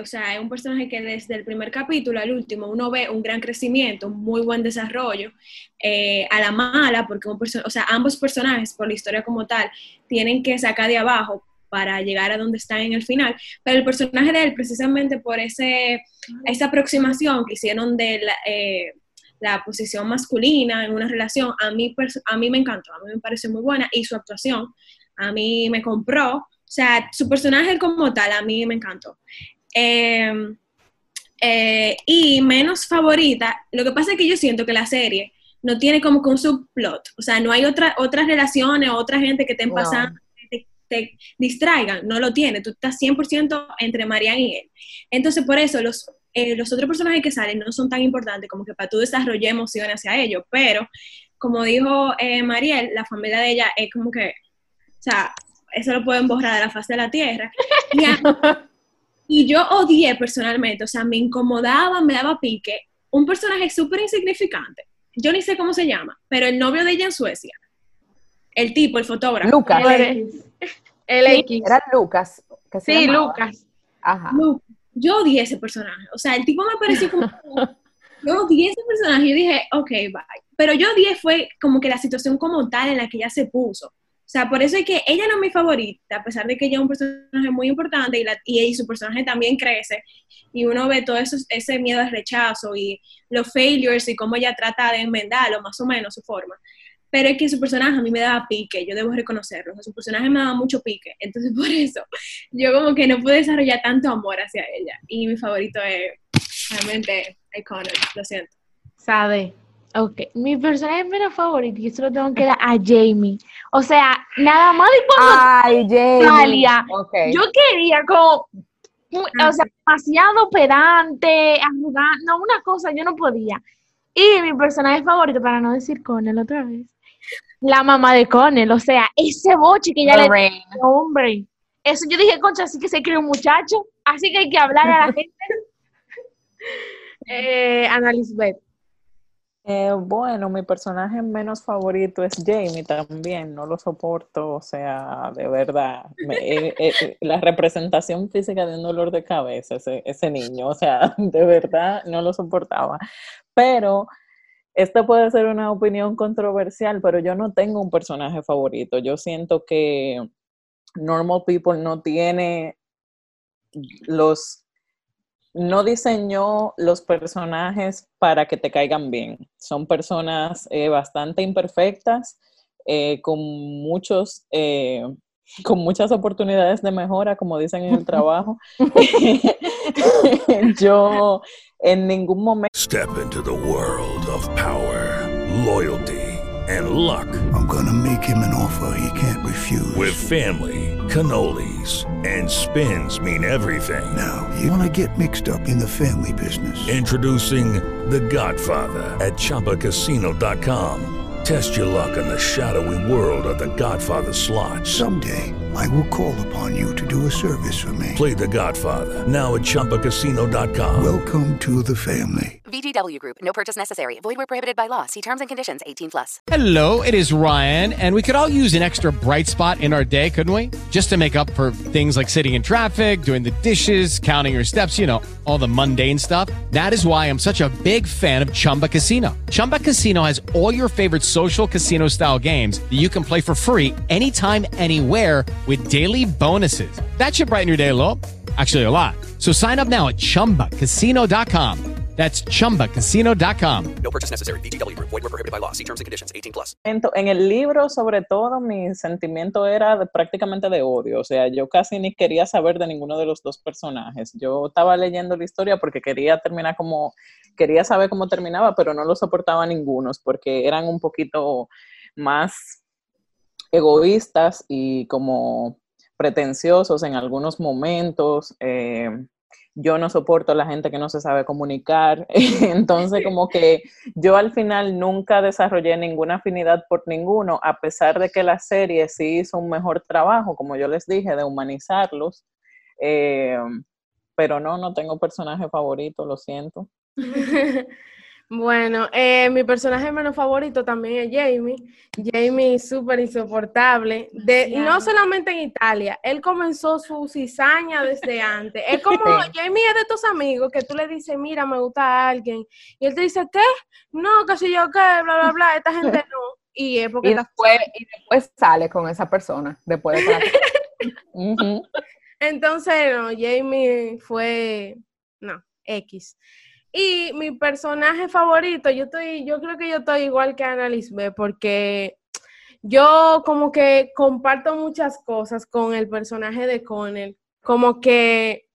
o sea, es un personaje que desde el primer capítulo al último uno ve un gran crecimiento, un muy buen desarrollo, eh, a la mala, porque un o sea, ambos personajes, por la historia como tal, tienen que sacar de abajo para llegar a donde está en el final, pero el personaje de él, precisamente por ese, esa aproximación que hicieron de, eh, la posición masculina en una relación, a mí, a mí me encantó, a mí me pareció muy buena y su actuación a mí me compró, o sea, su personaje como tal a mí me encantó. Em, eh, y menos favorita, lo que pasa es que yo siento que la serie no tiene como que un subplot, o sea, no hay otra, otras relaciones, otra gente que estén pasando, te, distraigan, no lo tiene, tú estás 100% entre Marianne y él. Entonces, por eso los, eh, los otros personajes que salen no son tan importantes como que para tú desarrollar emociones hacia ellos, pero como dijo eh, Mariel, la familia de ella es como que, o sea, eso lo pueden borrar de la faz de la tierra. (laughs) Y, y yo odié personalmente, o sea, me incomodaba, me daba pique, un personaje súper insignificante yo ni sé cómo se llama, pero el novio de ella en Suecia, el tipo, el fotógrafo. Lucas. El X. Era Lucas. Que se sí, llamaba. Lucas. Ajá. Lucas. Yo odié ese personaje. O sea, el tipo me pareció como... (laughs) yo odié ese personaje y dije, ok, bye. Pero yo odié fue como que la situación como tal en la que ella se puso. O sea, por eso es que ella no es mi favorita, a pesar de que ella es un personaje muy importante y, la, y, su personaje también crece. Y uno ve todo eso, ese miedo al rechazo y los failures y cómo ella trata de enmendarlo, más o menos, su forma. Pero es que su personaje a mí me daba pique, yo debo reconocerlo. su personaje me daba mucho pique. Entonces, (laughs) por eso, yo como que no pude desarrollar tanto amor hacia ella. Y mi favorito es realmente Iconic, lo siento. Sabe. Ok, mi personaje menos favorito, y eso lo tengo que dar a Jamie. O sea, nada más de cuando Ay, Jamie. Italia, Ok. yo quería como, o sea, demasiado pedante, arrogante, no, una cosa, yo no podía. Y mi personaje favorito, para no decir Connell otra vez, la mamá de Connell, o sea, ese boche que ella le hombre. Eso yo dije, concha, así que se crió un muchacho, así que hay que hablar a la (laughs) gente. Eh, Ana Lisbeth. Eh, bueno, mi personaje menos favorito es Jamie también, no lo soporto, o sea, de verdad, me- eh, eh, la representación física de un dolor de cabeza, ese, ese niño, o sea, (laughs) de verdad no lo soportaba. Pero esta puede ser una opinión controversial, pero yo no tengo un personaje favorito, yo siento que Normal People no tiene los no diseñó los personajes para que te caigan bien. Son personas eh, bastante imperfectas, eh, con muchos, eh, con muchas oportunidades de mejora, como dicen en el trabajo. (laughs) Yo en ningún momento Step into the world of power, loyalty, and luck. I'm gonna make him an offer he can't refuse. With family, cannolis, and spins mean everything. Now, you wanna get mixed up in the family business. Introducing The Godfather at ChumbaCasino.com. Test your luck in the shadowy world of The Godfather slot. Someday, I will call upon you to do a service for me. Play The Godfather now at ChumbaCasino.com. Welcome to the family. VGW Group. No purchase necessary. Void where prohibited by law. See terms and conditions. 18 plus. Hello, it is Ryan, and we could all use an extra bright spot in our day, couldn't we? Just to make up for things like sitting in traffic, doing the dishes, counting your steps, you know, all the mundane stuff. That is why I'm such a big fan of Chumba Casino. Chumba Casino has all your favorite social casino style games that you can play for free anytime, anywhere with daily bonuses. That should brighten your day a little. Actually, a lot. So sign up now at chumbacasino.com. That's chumbacasino.com. No purchase necessary. VGW Group. Void were prohibited by law. See terms and conditions. 18 plus. en el libro, sobre todo, mi sentimiento era de- prácticamente de odio. O sea, yo casi ni quería saber de ninguno de los dos personajes. Yo estaba leyendo la historia porque quería terminar como, quería saber cómo terminaba, pero no lo soportaba ninguno, porque eran un poquito más egoístas y como pretenciosos en algunos momentos. eh, yo no soporto a la gente que no se sabe comunicar. (laughs) Entonces, como que yo al final nunca desarrollé ninguna afinidad por ninguno, a pesar de que la serie sí hizo un mejor trabajo, como yo les dije, de humanizarlos. Eh, pero no, no tengo personaje favorito, lo siento. (laughs) Bueno, eh, mi personaje menos favorito también es Jamie. Jamie súper insoportable. De, no solamente en Italia, él comenzó su cizaña desde (laughs) antes. Es como. Jamie es de tus amigos que tú le dices, mira, me gusta a alguien. Y él te dice, ¿qué? No, que si yo qué, bla, bla, bla, esta gente (laughs) no. Y es porque Y está- después, y después sale con esa persona, después de (laughs) Entonces, no, Jamie fue, no, X. Y mi personaje favorito, yo estoy, yo creo que yo estoy igual que Ana Lisbeth, porque yo como que comparto muchas cosas con el personaje de Connell. Como que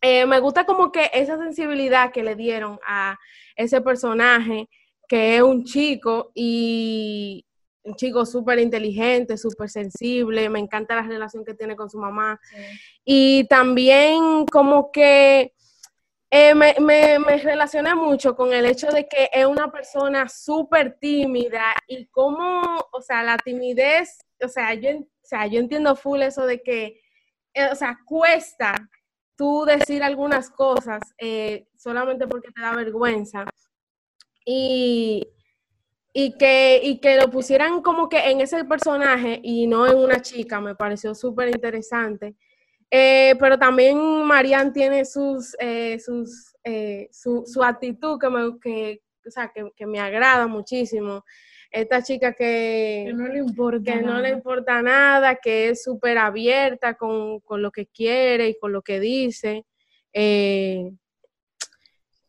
eh, me gusta como que esa sensibilidad que le dieron a ese personaje, que es un chico y un chico súper inteligente, súper sensible, me encanta la relación que tiene con su mamá. Y también como que eh, me, me, relacioné mucho con el hecho de que es una persona súper tímida y cómo, o sea, la timidez, o sea, yo, o sea, yo entiendo full eso de que, eh, o sea, cuesta tú decir algunas cosas eh, solamente porque te da vergüenza. Y, y que, y que lo pusieran como que en ese personaje y no en una chica, me pareció súper interesante. Eh, pero también Marianne tiene sus, eh, sus, eh, su, su, actitud que me, que, o sea, que, que, me agrada muchísimo. Esta chica que, que no le importa, que nada. no le importa nada, que es súper abierta con, con, lo que quiere y con lo que dice.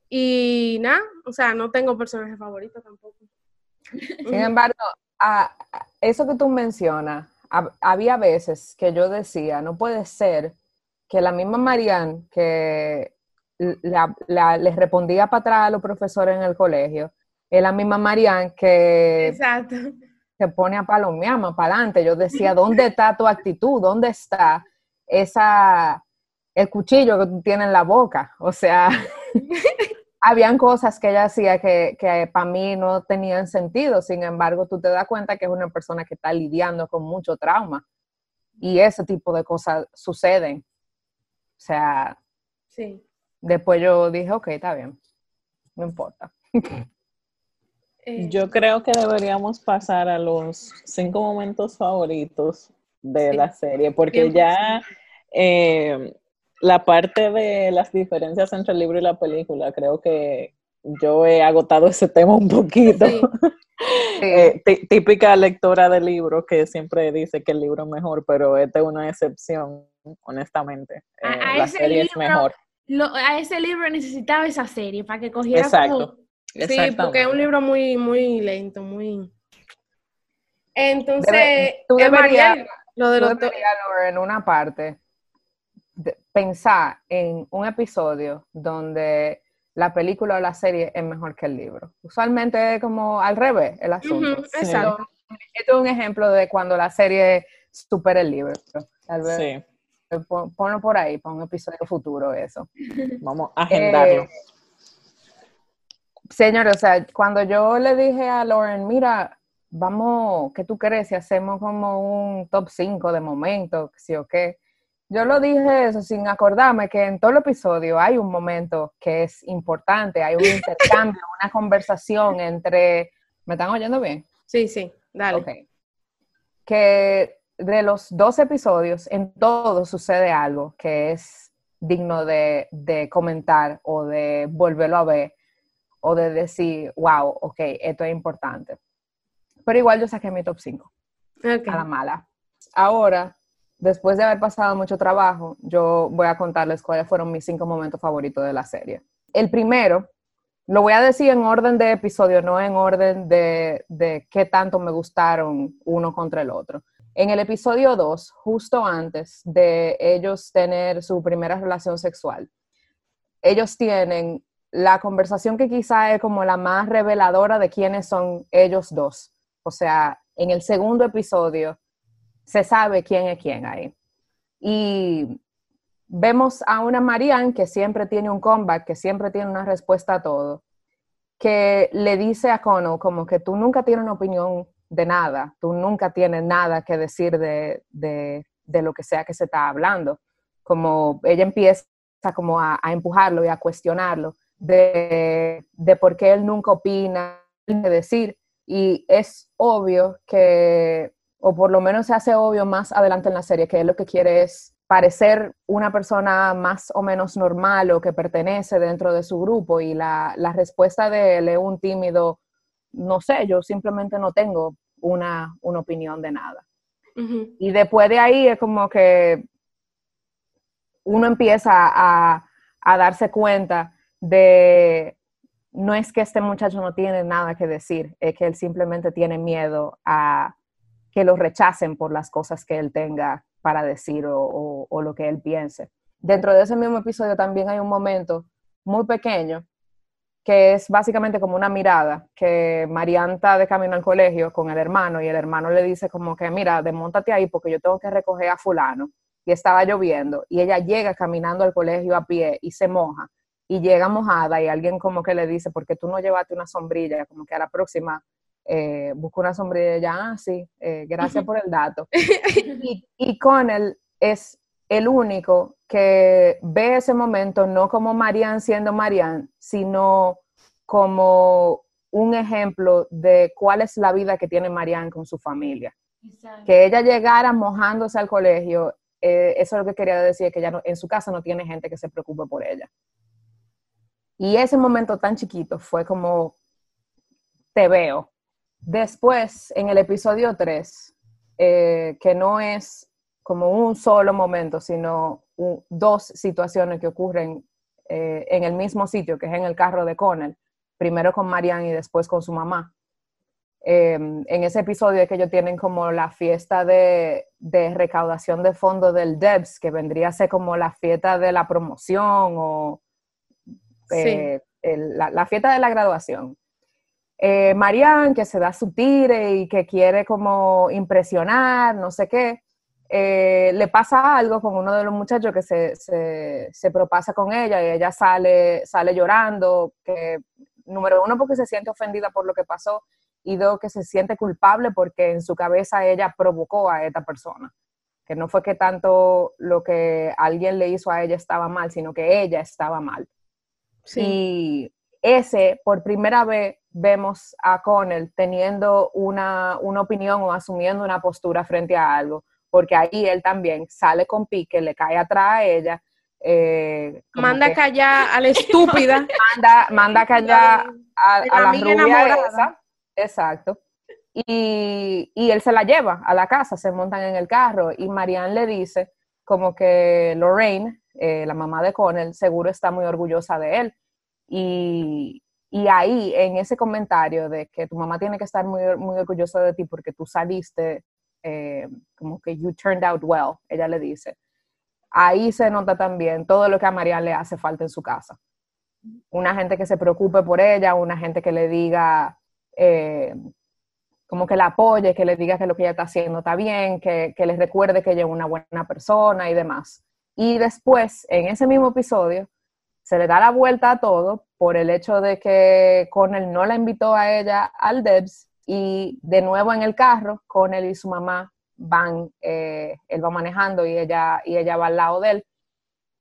y nada, o sea, no tengo personaje favorito tampoco. Sin embargo, a, a eso que tú mencionas, había veces que yo decía, no puede ser que la misma Marianne que la, la, les respondía para atrás a los profesores en el colegio, es la misma Marianne que Exacto. se pone a palomear más para adelante. Yo decía, ¿dónde está tu actitud? ¿Dónde está esa, el cuchillo que tú tienes en la boca? O sea, (laughs) habían cosas que ella hacía que, que para mí no tenían sentido, sin embargo, tú te das cuenta que es una persona que está lidiando con mucho trauma y ese tipo de cosas suceden. O sea, sí. después yo dije, ok, está bien, no importa. Yo creo que deberíamos pasar a los cinco momentos favoritos de sí. la serie, porque ya eh, la parte de las diferencias entre el libro y la película, creo que yo he agotado ese tema un poquito. Sí. (laughs) eh, típica lectora de libros que siempre dice que el libro es mejor, pero esta es una excepción, honestamente. A, eh, a la serie libro, es mejor. Lo, a ese libro necesitaba esa serie para que cogiera Exacto. como... Sí, porque es un libro muy, muy lento, muy... Entonces, Debe, tú deberías, Mariel, lo de tú los deberías, en una parte pensar en un episodio donde la película o la serie es mejor que el libro. Usualmente es como al revés el asunto. Uh -huh, exacto. Esto es un ejemplo de cuando la serie supera el libro. Tal vez sí. ponlo por ahí, para un episodio futuro eso. (laughs) Vamos a agendarlo. Eh, señor, o sea, cuando yo le dije a Lauren, mira, vamos, ¿qué tú crees si hacemos como un top 5 de momento, sí o qué? Yo lo dije eso sin acordarme que en todo el episodio hay un momento que es importante, hay un (laughs) intercambio, una conversación entre... ¿Me están oyendo bien? Sí, sí, dale. Ok. Que de los dos episodios, en todos sucede algo que es digno de, de comentar o de volverlo a ver o de decir, wow, ok, esto es importante. Pero igual yo saqué mi top 5. Okay. A la mala. Ahora, después de haber pasado mucho trabajo, yo voy a contarles cuáles fueron mis cinco momentos favoritos de la serie. El primero, lo voy a decir en orden de episodio, no en orden de, de qué tanto me gustaron uno contra el otro. En el episodio 2, justo antes de ellos tener su primera relación sexual, ellos tienen la conversación que quizá es como la más reveladora de quiénes son ellos dos. O sea, en el segundo episodio se sabe quién es quién ahí. Y vemos a una Marianne que siempre tiene un comeback, que siempre tiene una respuesta a todo, que le dice a Connell como que tú nunca tienes una opinión de nada, tú nunca tienes nada que decir de, de, de lo que sea que se está hablando. Como ella empieza como a, a empujarlo y a cuestionarlo de, de, por qué él nunca opina, de decir. Y es obvio que, o por lo menos se hace obvio más adelante en la serie, que él lo que quiere es parecer una persona más o menos normal o que pertenece dentro de su grupo. Y la, la respuesta de él es un tímido, no sé, yo simplemente no tengo una, una opinión de nada. Uh -huh. Y después de ahí es como que uno empieza a, a darse cuenta de no es que este muchacho no tiene nada que decir, es que él simplemente tiene miedo a que lo rechacen por las cosas que él tenga para decir o, lo que él piense. Dentro de ese mismo episodio también hay un momento muy pequeño que es básicamente como una mirada, que Mariana está de camino al colegio con el hermano y el hermano le dice como que, mira, desmontate ahí porque yo tengo que recoger a fulano. Y estaba lloviendo y ella llega caminando al colegio a pie y se moja y llega mojada y alguien como que le dice, ¿por qué tú no llevaste una sombrilla? Como que a la próxima eh, busco una sombrilla ya, ah, sí, eh, gracias por el dato. (laughs) y, y Connell es el único que ve ese momento no como Marianne siendo Marianne, sino como un ejemplo de cuál es la vida que tiene Marianne con su familia. Que ella llegara mojándose al colegio, eh, eso es lo que quería decir, que ella en su casa no tiene gente que se preocupe por ella. Y ese momento tan chiquito fue como, te veo. Después, en el episodio 3, eh, que no es como un solo momento, sino dos situaciones que ocurren eh, en el mismo sitio, que es en el carro de Connell, primero con Marianne y después con su mamá. Em, en ese episodio es que ellos tienen como la fiesta de, recaudación de fondos del DEBS, que vendría a ser como la fiesta de la promoción o eh, la, fiesta de la graduación. Eh, Marianne, que se da su tire y que quiere como impresionar, no sé qué, eh, le pasa algo con uno de los muchachos que se, se, propasa con ella y ella sale, sale llorando, que número uno porque se siente ofendida por lo que pasó y dos que se siente culpable porque en su cabeza ella provocó a esta persona, que no fue que tanto lo que alguien le hizo a ella estaba mal, sino que ella estaba mal. Y ese, por primera vez, vemos a Connell teniendo una, una opinión o asumiendo una postura frente a algo porque ahí él también sale con pique, le cae atrás a ella. Eh, manda callar a la estúpida. (laughs) manda, manda callar a, la, rubia Exacto. Y, él se la lleva a la casa, se montan en el carro y Marianne le dice como que Lorraine, eh, la mamá de Connell, seguro está muy orgullosa de él. Y, y, ahí, en ese comentario de que tu mamá tiene que estar muy, muy orgullosa de ti porque tú saliste eh, como que you turned out well, ella le dice. Ahí se nota también todo lo que a María le hace falta en su casa. Una gente que se preocupe por ella, una gente que le diga, eh, como que la apoye, que le diga que lo que ella está haciendo está bien, que, que le recuerde que ella es una buena persona y demás. Y después, en ese mismo episodio, se le da la vuelta a todo por el hecho de que Cornell no la invitó a ella al Debs y de nuevo en el carro, con él y su mamá van, eh, él va manejando y ella, y ella va al lado de él.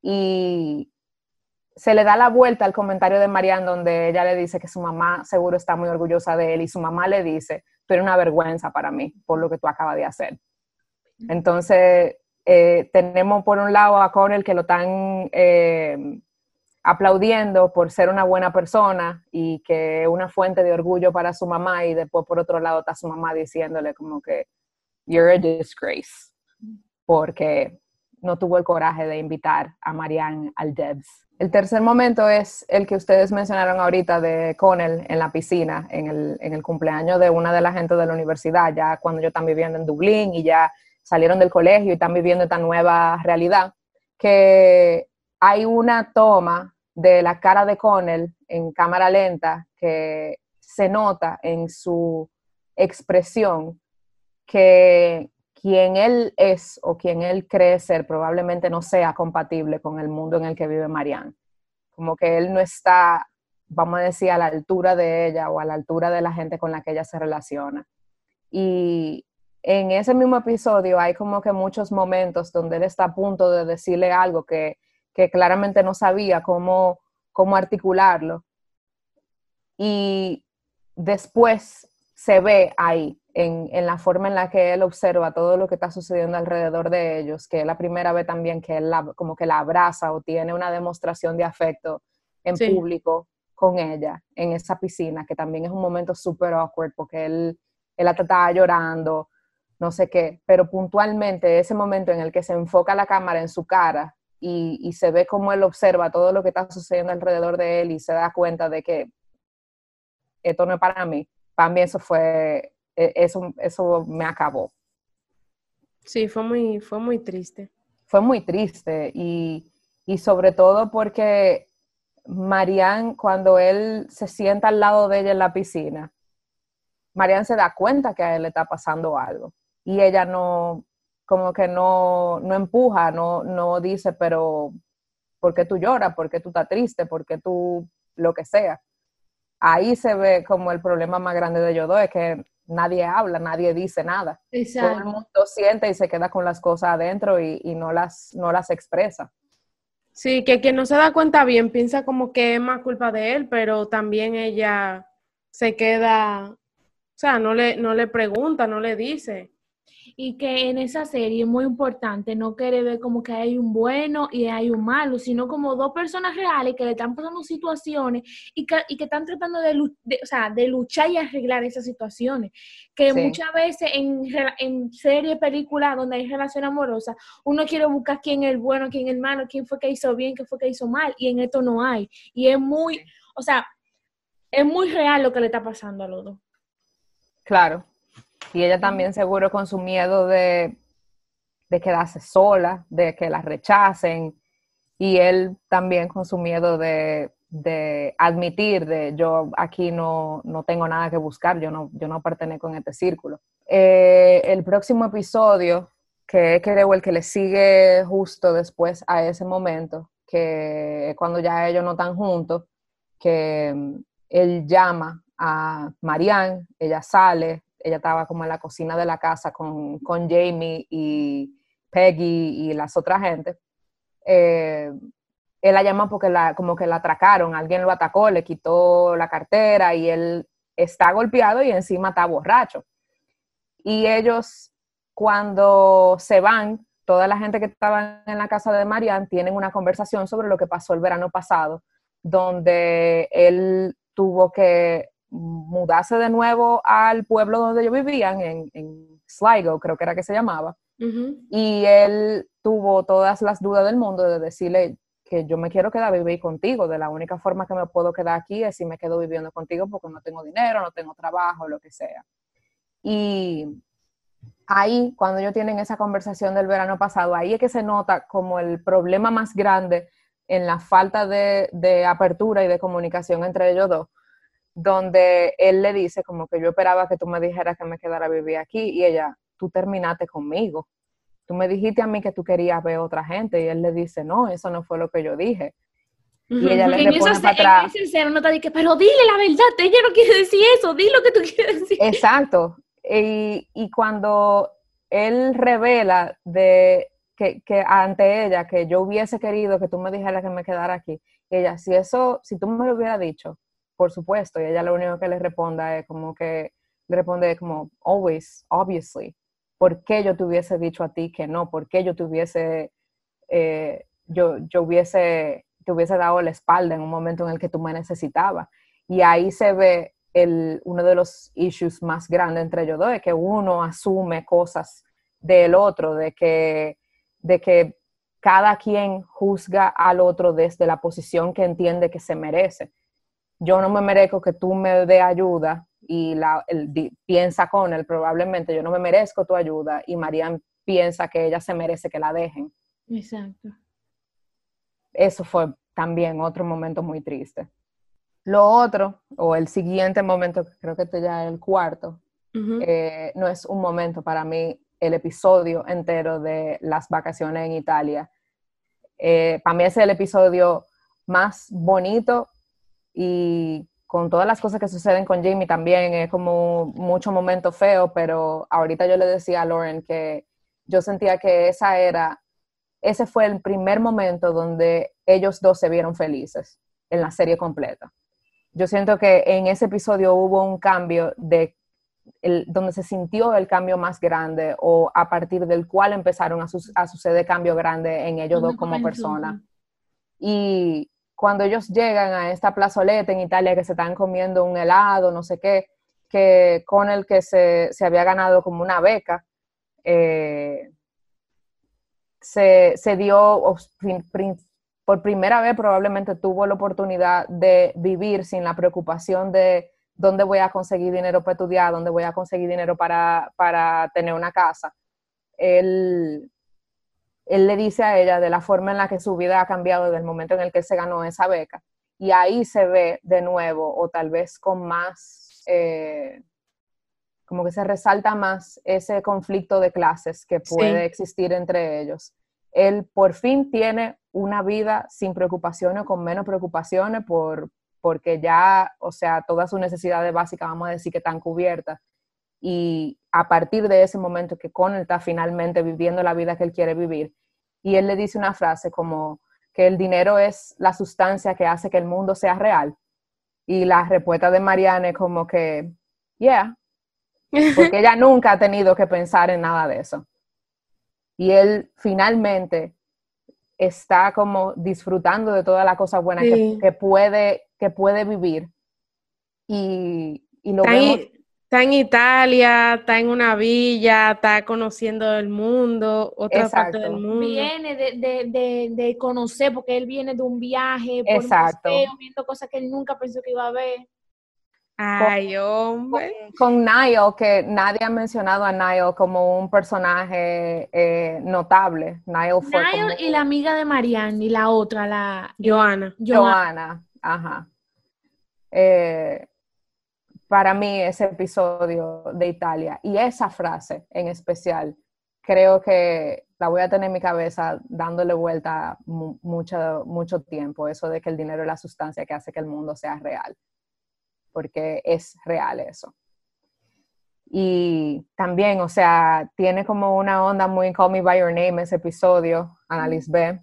Y se le da la vuelta al comentario de Marianne donde ella le dice que su mamá seguro está muy orgullosa de él y su mamá le dice, tú eres una vergüenza para mí por lo que tú acabas de hacer. Entonces, eh, tenemos por un lado a Connell que lo están eh, aplaudiendo por ser una buena persona y que es una fuente de orgullo para su mamá y después por otro lado está su mamá diciéndole como que you're a disgrace porque no tuvo el coraje de invitar a Marianne al Debs. El tercer momento es el que ustedes mencionaron ahorita de Connell en la piscina, en el, en el cumpleaños de una de las gente de la universidad, ya cuando yo están viviendo en Dublín y ya salieron del colegio y están viviendo esta nueva realidad, que hay una toma de la cara de Connell en cámara lenta que se nota en su expresión que quien él es o quien él cree ser probablemente no sea compatible con el mundo en el que vive Marianne. Como que él no está, vamos a decir, a la altura de ella o a la altura de la gente con la que ella se relaciona. Y en ese mismo episodio hay como que muchos momentos donde él está a punto de decirle algo que que claramente no sabía cómo, cómo articularlo. Y después se ve ahí, en, la forma en la que él observa todo lo que está sucediendo alrededor de ellos, que es la primera vez también que él como que la abraza o tiene una demostración de afecto en público con ella en esa piscina, que también es un momento súper awkward porque él, él estaba llorando, no sé qué, pero puntualmente ese momento en el que se enfoca la cámara en su cara y, y se ve como él observa todo lo que está sucediendo alrededor de él y se da cuenta de que esto no es para mí. Para mí eso fue, e- eso, eso me acabó. Sí, fue muy, fue muy triste. Fue muy triste y, y sobre todo porque Marianne, cuando él se sienta al lado de ella en la piscina, Marianne se da cuenta que a él le está pasando algo y ella no, como que no, no empuja, no, no dice, pero ¿por qué tú lloras? ¿Por qué tú estás triste? ¿Por qué tú lo que sea? Ahí se ve como el problema más grande de dos, es que nadie habla, nadie dice nada. Todo el mundo siente y se queda con las cosas adentro y, y no, las, no las expresa. Sí, que quien no se da cuenta bien piensa como que es más culpa de él, pero también ella se queda, o sea, no le, no le pregunta, no le dice. Y que en esa serie es muy importante no querer ver como que hay un bueno y hay un malo, sino como dos personas reales que le están pasando situaciones y que, y que están tratando de, de- o sea, de luchar y arreglar esas situaciones. Que Sí. muchas veces en, en series, películas donde hay relación amorosa, uno quiere buscar quién es el bueno, quién es el malo, quién fue que hizo bien, quién fue que hizo mal, y en esto no hay. Y es muy, o sea, es muy real lo que le está pasando a los dos. Claro. Y ella también seguro con su miedo de, de quedarse sola, de que la rechacen. Y él también con su miedo de, de admitir de yo aquí no, no tengo nada que buscar, yo no, yo no pertenezco en este círculo. Eh, el próximo episodio, que creo el que le sigue justo después a ese momento, que cuando ya ellos no están juntos, que mm, él llama a Marianne, ella sale, ella estaba como en la cocina de la casa con, con Jamie y Peggy y las otras gente. Eh, él la llama porque la, como que la atracaron, alguien lo atacó, le quitó la cartera y él está golpeado y encima está borracho. Y ellos, cuando se van, toda la gente que estaba en la casa de Marianne tienen una conversación sobre lo que pasó el verano pasado, donde él tuvo que mudarse de nuevo al pueblo donde vivían, en, en Sligo, creo que era que se llamaba, y él tuvo todas las dudas del mundo de decirle que yo me quiero quedar a vivir contigo, de la única forma que me puedo quedar aquí es si me quedo viviendo contigo porque no tengo dinero, no tengo trabajo, lo que sea. Y ahí, cuando ellos tienen esa conversación del verano pasado, ahí es que se nota como el problema más grande en la falta de, de apertura y de comunicación entre ellos dos, donde él le dice como que yo esperaba que tú me dijeras que me quedara a vivir aquí y ella, tú terminaste conmigo. Tú me dijiste a mí que tú querías ver otra gente y él le dice, no, eso no fue lo que yo dije. Y ella le responde para atrás. uno está de que, pero dile la verdad, ella no quiere decir eso, di lo que tú (laughs) quieres decir. Exacto. Y, y cuando él revela de que, que ante ella que yo hubiese querido que tú me dijeras que me quedara aquí, ella, si eso, si tú me lo hubieras dicho, por supuesto, y ella lo único que le responda es como que, le responde como, always, obviously, ¿por qué yo te hubiese dicho a ti que no? ¿Por qué yo te hubiese, eh, yo, yo hubiese, te hubiese dado la espalda en un momento en el que tú me necesitabas? Y ahí se ve el, uno de los issues más grandes entre ellos dos, es que uno asume cosas del otro, de que, de que cada quien juzga al otro desde la posición que entiende que se merece. Yo no me merezco que tú me dé ayuda y la, el, di- piensa con él probablemente, yo no me merezco tu ayuda y Marian piensa que ella se merece que la dejen. Exacto. Eso fue también otro momento muy triste. Lo otro, o el siguiente momento, que creo que este ya es el cuarto, eh, no es un momento para mí, el episodio entero de las vacaciones en Italia. Eh, para mí es el episodio más bonito y con todas las cosas que suceden con Jamie también es como mucho momento feo, pero ahorita yo le decía a Lauren que yo sentía que esa era, ese fue el primer momento donde ellos dos se vieron felices en la serie completa. Yo siento que en ese episodio hubo un cambio de el- donde se sintió el cambio más grande o a partir del cual empezaron a, sus- a suceder cambio grande en ellos dos como personas. Y cuando ellos llegan a esta plazoleta en Italia que se están comiendo un helado, no sé qué, que con el que se, se había ganado como una beca, eh, se, se dio, por primera vez probablemente tuvo la oportunidad de vivir sin la preocupación de dónde voy a conseguir dinero para estudiar, dónde voy a conseguir dinero para, para tener una casa. Él, él le dice a ella de la forma en la que su vida ha cambiado desde el momento en el que se ganó esa beca. Y ahí se ve de nuevo, o tal vez con más, eh, como que se resalta más ese conflicto de clases que puede existir entre ellos. Él por fin tiene una vida sin preocupaciones, con menos preocupaciones, por, porque ya, o sea, todas sus necesidades básicas, vamos a decir que están cubiertas. Y a partir de ese momento que Connell está finalmente viviendo la vida que él quiere vivir, y él le dice una frase como que el dinero es la sustancia que hace que el mundo sea real. Y la respuesta de Marianne es como que, yeah, (laughs) porque ella nunca ha tenido que pensar en nada de eso. Y él finalmente está como disfrutando de toda la cosa buena que, puede, que puede vivir. Y, lo vemos está en Italia, está en una villa, está conociendo el mundo, otra parte del mundo. Viene de, conocer, porque él viene de un viaje, por Exacto. viendo cosas que él nunca pensó que iba a ver. Ay, hombre. Con, Niall, que nadie ha mencionado a Niall como un personaje eh, notable. Niall fue y la amiga de Marianne, y la otra, la... Joana. Joana, ajá. Eh, para mí ese episodio de Italia y esa frase en especial, creo que la voy a tener en mi cabeza dándole vuelta mucho, mucho tiempo, eso de que el dinero es la sustancia que hace que el mundo sea real, porque es real eso. Y también, o sea, tiene como una onda muy Call Me By Your Name ese episodio, Annalise B,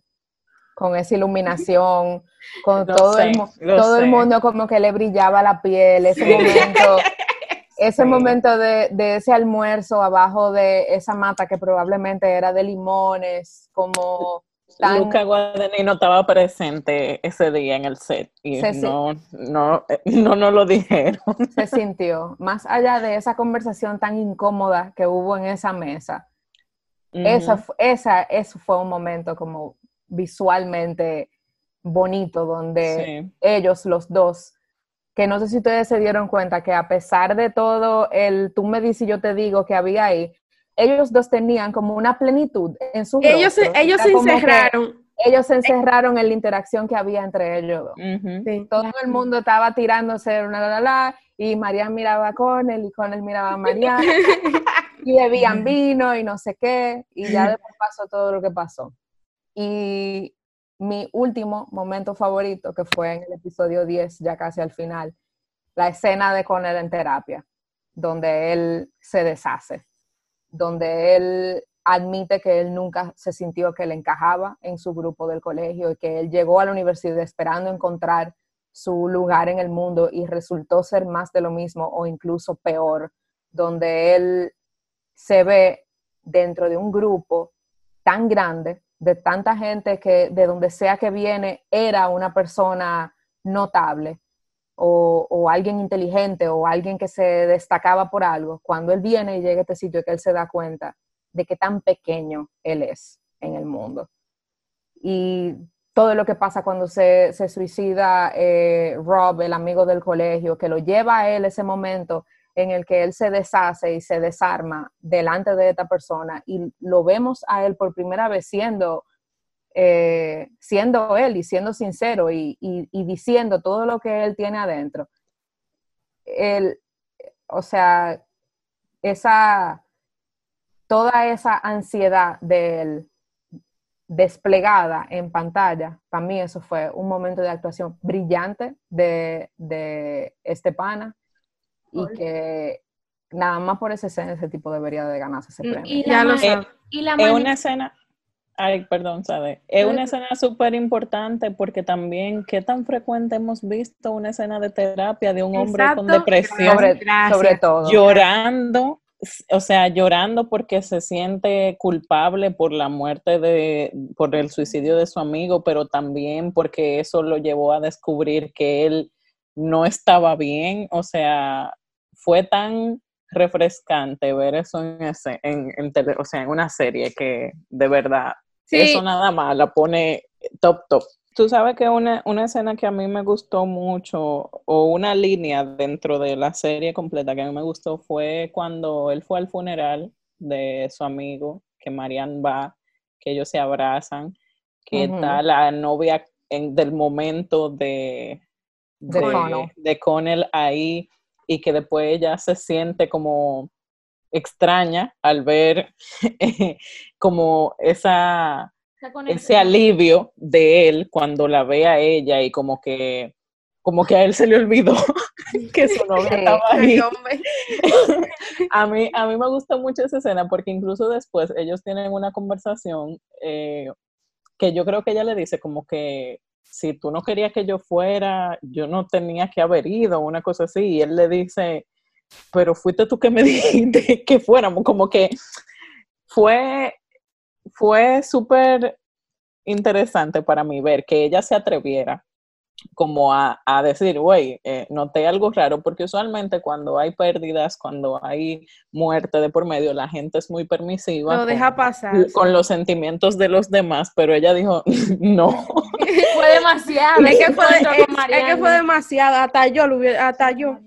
con esa iluminación, con todo, el, todo el mundo como que le brillaba la piel, ese momento, (laughs) ese momento de, ese almuerzo abajo de esa mata que probablemente era de limones, como... Tan... Luca Guadagnino estaba presente ese día en el set y no, no, no, no lo dijeron. (laughs) Se sintió, más allá de esa conversación tan incómoda que hubo en esa mesa, esa, esa, eso fue un momento como visualmente bonito, donde ellos, los dos, que no sé si ustedes se dieron cuenta que a pesar de todo el tú me dices y yo te digo que había ahí, ellos dos tenían como una plenitud en su Ellos, ellos se encerraron. Ellos se encerraron en la interacción que había entre ellos Todo el mundo estaba tirándose una la, la, la y Marian miraba a Cornel y Cornel miraba a Marian. (laughs) Y bebían vino y no sé qué y ya (laughs) después pasó todo lo que pasó. Y mi último momento favorito, que fue en el episodio 10, ya casi al final, la escena de Connor en terapia, donde él se deshace, donde él admite que él nunca se sintió que le encajaba en su grupo del colegio y que él llegó a la universidad esperando encontrar su lugar en el mundo y resultó ser más de lo mismo o incluso peor, donde él se ve dentro de un grupo tan grande de tanta gente que de donde sea que viene era una persona notable o, alguien inteligente o alguien que se destacaba por algo, cuando él viene y llega a este sitio que él se da cuenta de qué tan pequeño él es en el mundo. Y todo lo que pasa cuando se, suicida eh, Rob, el amigo del colegio, que lo lleva a él ese momento en el que él se deshace y se desarma delante de esta persona y lo vemos a él por primera vez siendo, eh, siendo él y siendo sincero y, diciendo todo lo que él tiene adentro. Él, o sea, esa, toda esa ansiedad de él desplegada en pantalla, para mí eso fue un momento de actuación brillante de, de este pana y que nada más por ese, ese tipo debería de ganarse ese premio. Y ya lo sé. es una escena, ay, perdón, ¿sabe? Es una escena súper importante porque también, ¿qué tan frecuente hemos visto una escena de terapia de un hombre con depresión? Sobre, todo. Llorando, o sea, llorando porque se siente culpable por la muerte de, por el suicidio de su amigo, pero también porque eso lo llevó a descubrir que él no estaba bien, o sea, fue tan refrescante ver eso en, ese, en, en, o sea, en una serie que de verdad eso nada más la pone top, top. Tú sabes que una, una escena que a mí me gustó mucho, o una línea dentro de la serie completa que a mí me gustó, fue cuando él fue al funeral de su amigo, que Marian va, que ellos se abrazan, que está la novia en, del momento de, de, de, Connell ahí, y que después ella se siente como extraña al ver (laughs) como esa ese alivio de él cuando la ve a ella y como que como que a él se le olvidó (laughs) que su novia estaba ahí. (laughs) a, mí, a mí me gusta mucho esa escena porque incluso después ellos tienen una conversación eh, que yo creo que ella le dice como que si tú no querías que yo fuera, yo no tenía que haber ido, una cosa así. Y él le dice, pero fuiste tú que me (laughs) dijiste que fuéramos, como que fue fue súper interesante para mí ver que ella se atreviera como a, decir, güey, eh, noté algo raro, porque usualmente cuando hay pérdidas, cuando hay muerte de por medio, la gente es muy permisiva. Lo deja pasar. Con los sentimientos de los demás, pero ella dijo, (laughs) no. (laughs) fue demasiado. Es que fue, que fue demasiado, hasta yo, hasta yo.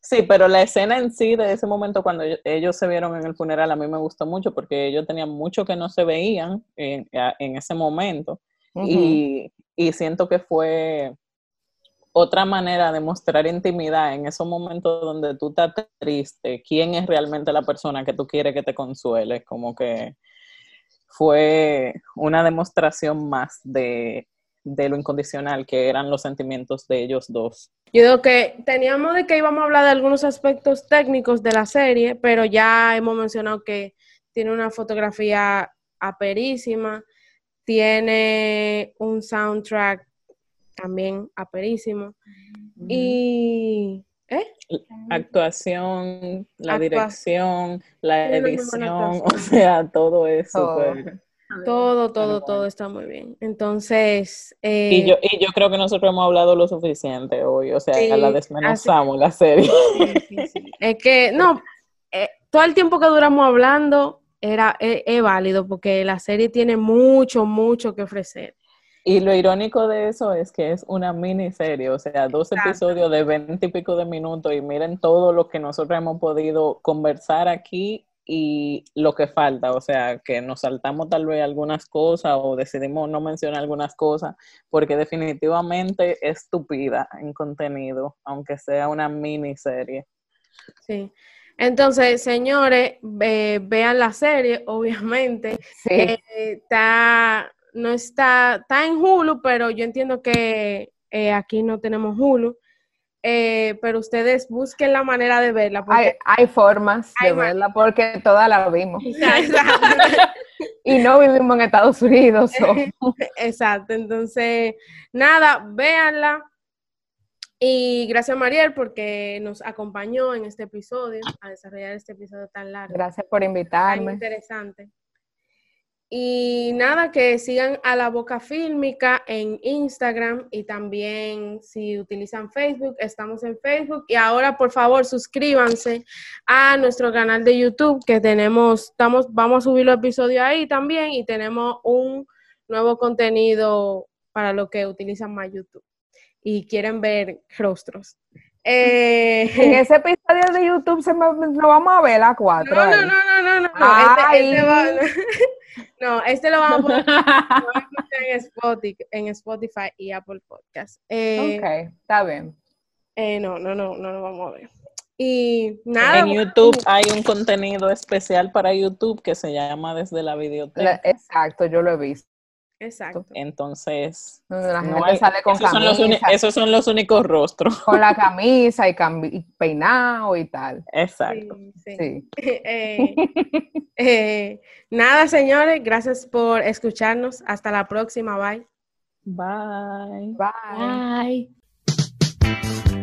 Sí, pero la escena en sí de ese momento cuando ellos se vieron en el funeral a mí me gustó mucho porque ellos tenían mucho que no se veían en, ese momento y, siento que fue otra manera de mostrar intimidad en esos momentos donde tú estás triste, quién es realmente la persona que tú quieres que te consuele, como que fue una demostración más de de lo incondicional que eran los sentimientos de ellos dos. Yo digo que teníamos de que íbamos a hablar de algunos aspectos técnicos de la serie, pero ya hemos mencionado que tiene una fotografía aperísima, tiene un soundtrack también aperísimo. Y ¿eh? actuación, la dirección, la edición, (laughs) o sea, todo es súper todo, todo, todo está muy bien. Entonces. y, eh, yo, y yo creo que nosotros hemos hablado lo suficiente hoy, o sea, la desmenuzamos la serie. es que, no, eh, todo el tiempo que duramos hablando era, es, válido porque la serie tiene mucho, mucho que ofrecer. Y lo irónico de eso es que es una miniserie, o sea, dos episodios de veinte y pico de minutos y miren todo lo que nosotros hemos podido conversar aquí y lo que falta, o sea, que nos saltamos tal vez algunas cosas o decidimos no mencionar algunas cosas, porque definitivamente es estúpida en contenido, aunque sea una miniserie. Sí. Entonces, señores, vean la serie, (laughs) obviamente. Sí. Eh, está, no está, está en Hulu, pero yo entiendo que eh, aquí no tenemos Hulu. Eh, pero ustedes busquen la manera de verla. Hay, formas de verla porque todas la vimos. (laughs) y no vivimos en Estados Unidos. (laughs) Exacto, entonces, nada, véanla. Y gracias Mariel porque nos acompañó en este episodio, a desarrollar este episodio tan largo. Gracias por invitarme. Tan interesante. Y nada, que sigan a la Boca Fílmica en Instagram y también si utilizan Facebook, estamos en Facebook. Y ahora, por favor, suscríbanse a nuestro canal de YouTube que tenemos, estamos, vamos a subir los episodios ahí también y tenemos un nuevo contenido para los que utilizan más YouTube y quieren ver rostros. Eh, en ese episodio de YouTube se me, lo vamos a ver a cuatro. No, no, no, no, no, no. Este, este (laughs) no, este lo vamos a poner en, Spotify, en Spotify y Apple Podcast. Eh, ok, está bien. Eh, no, no, no, no lo vamos a ver. Y nada. En YouTube hay un contenido especial para YouTube que se llama Desde la Videoteca. exacto, yo lo he visto. Exacto. Entonces, la gente sale con esos, son los esos son los únicos rostros. Con la (laughs) camisa y, peinado y tal. Exacto. Sí. (laughs) Eh, eh, nada, señores, gracias por escucharnos. Hasta la próxima. Bye. Bye. Bye. Bye.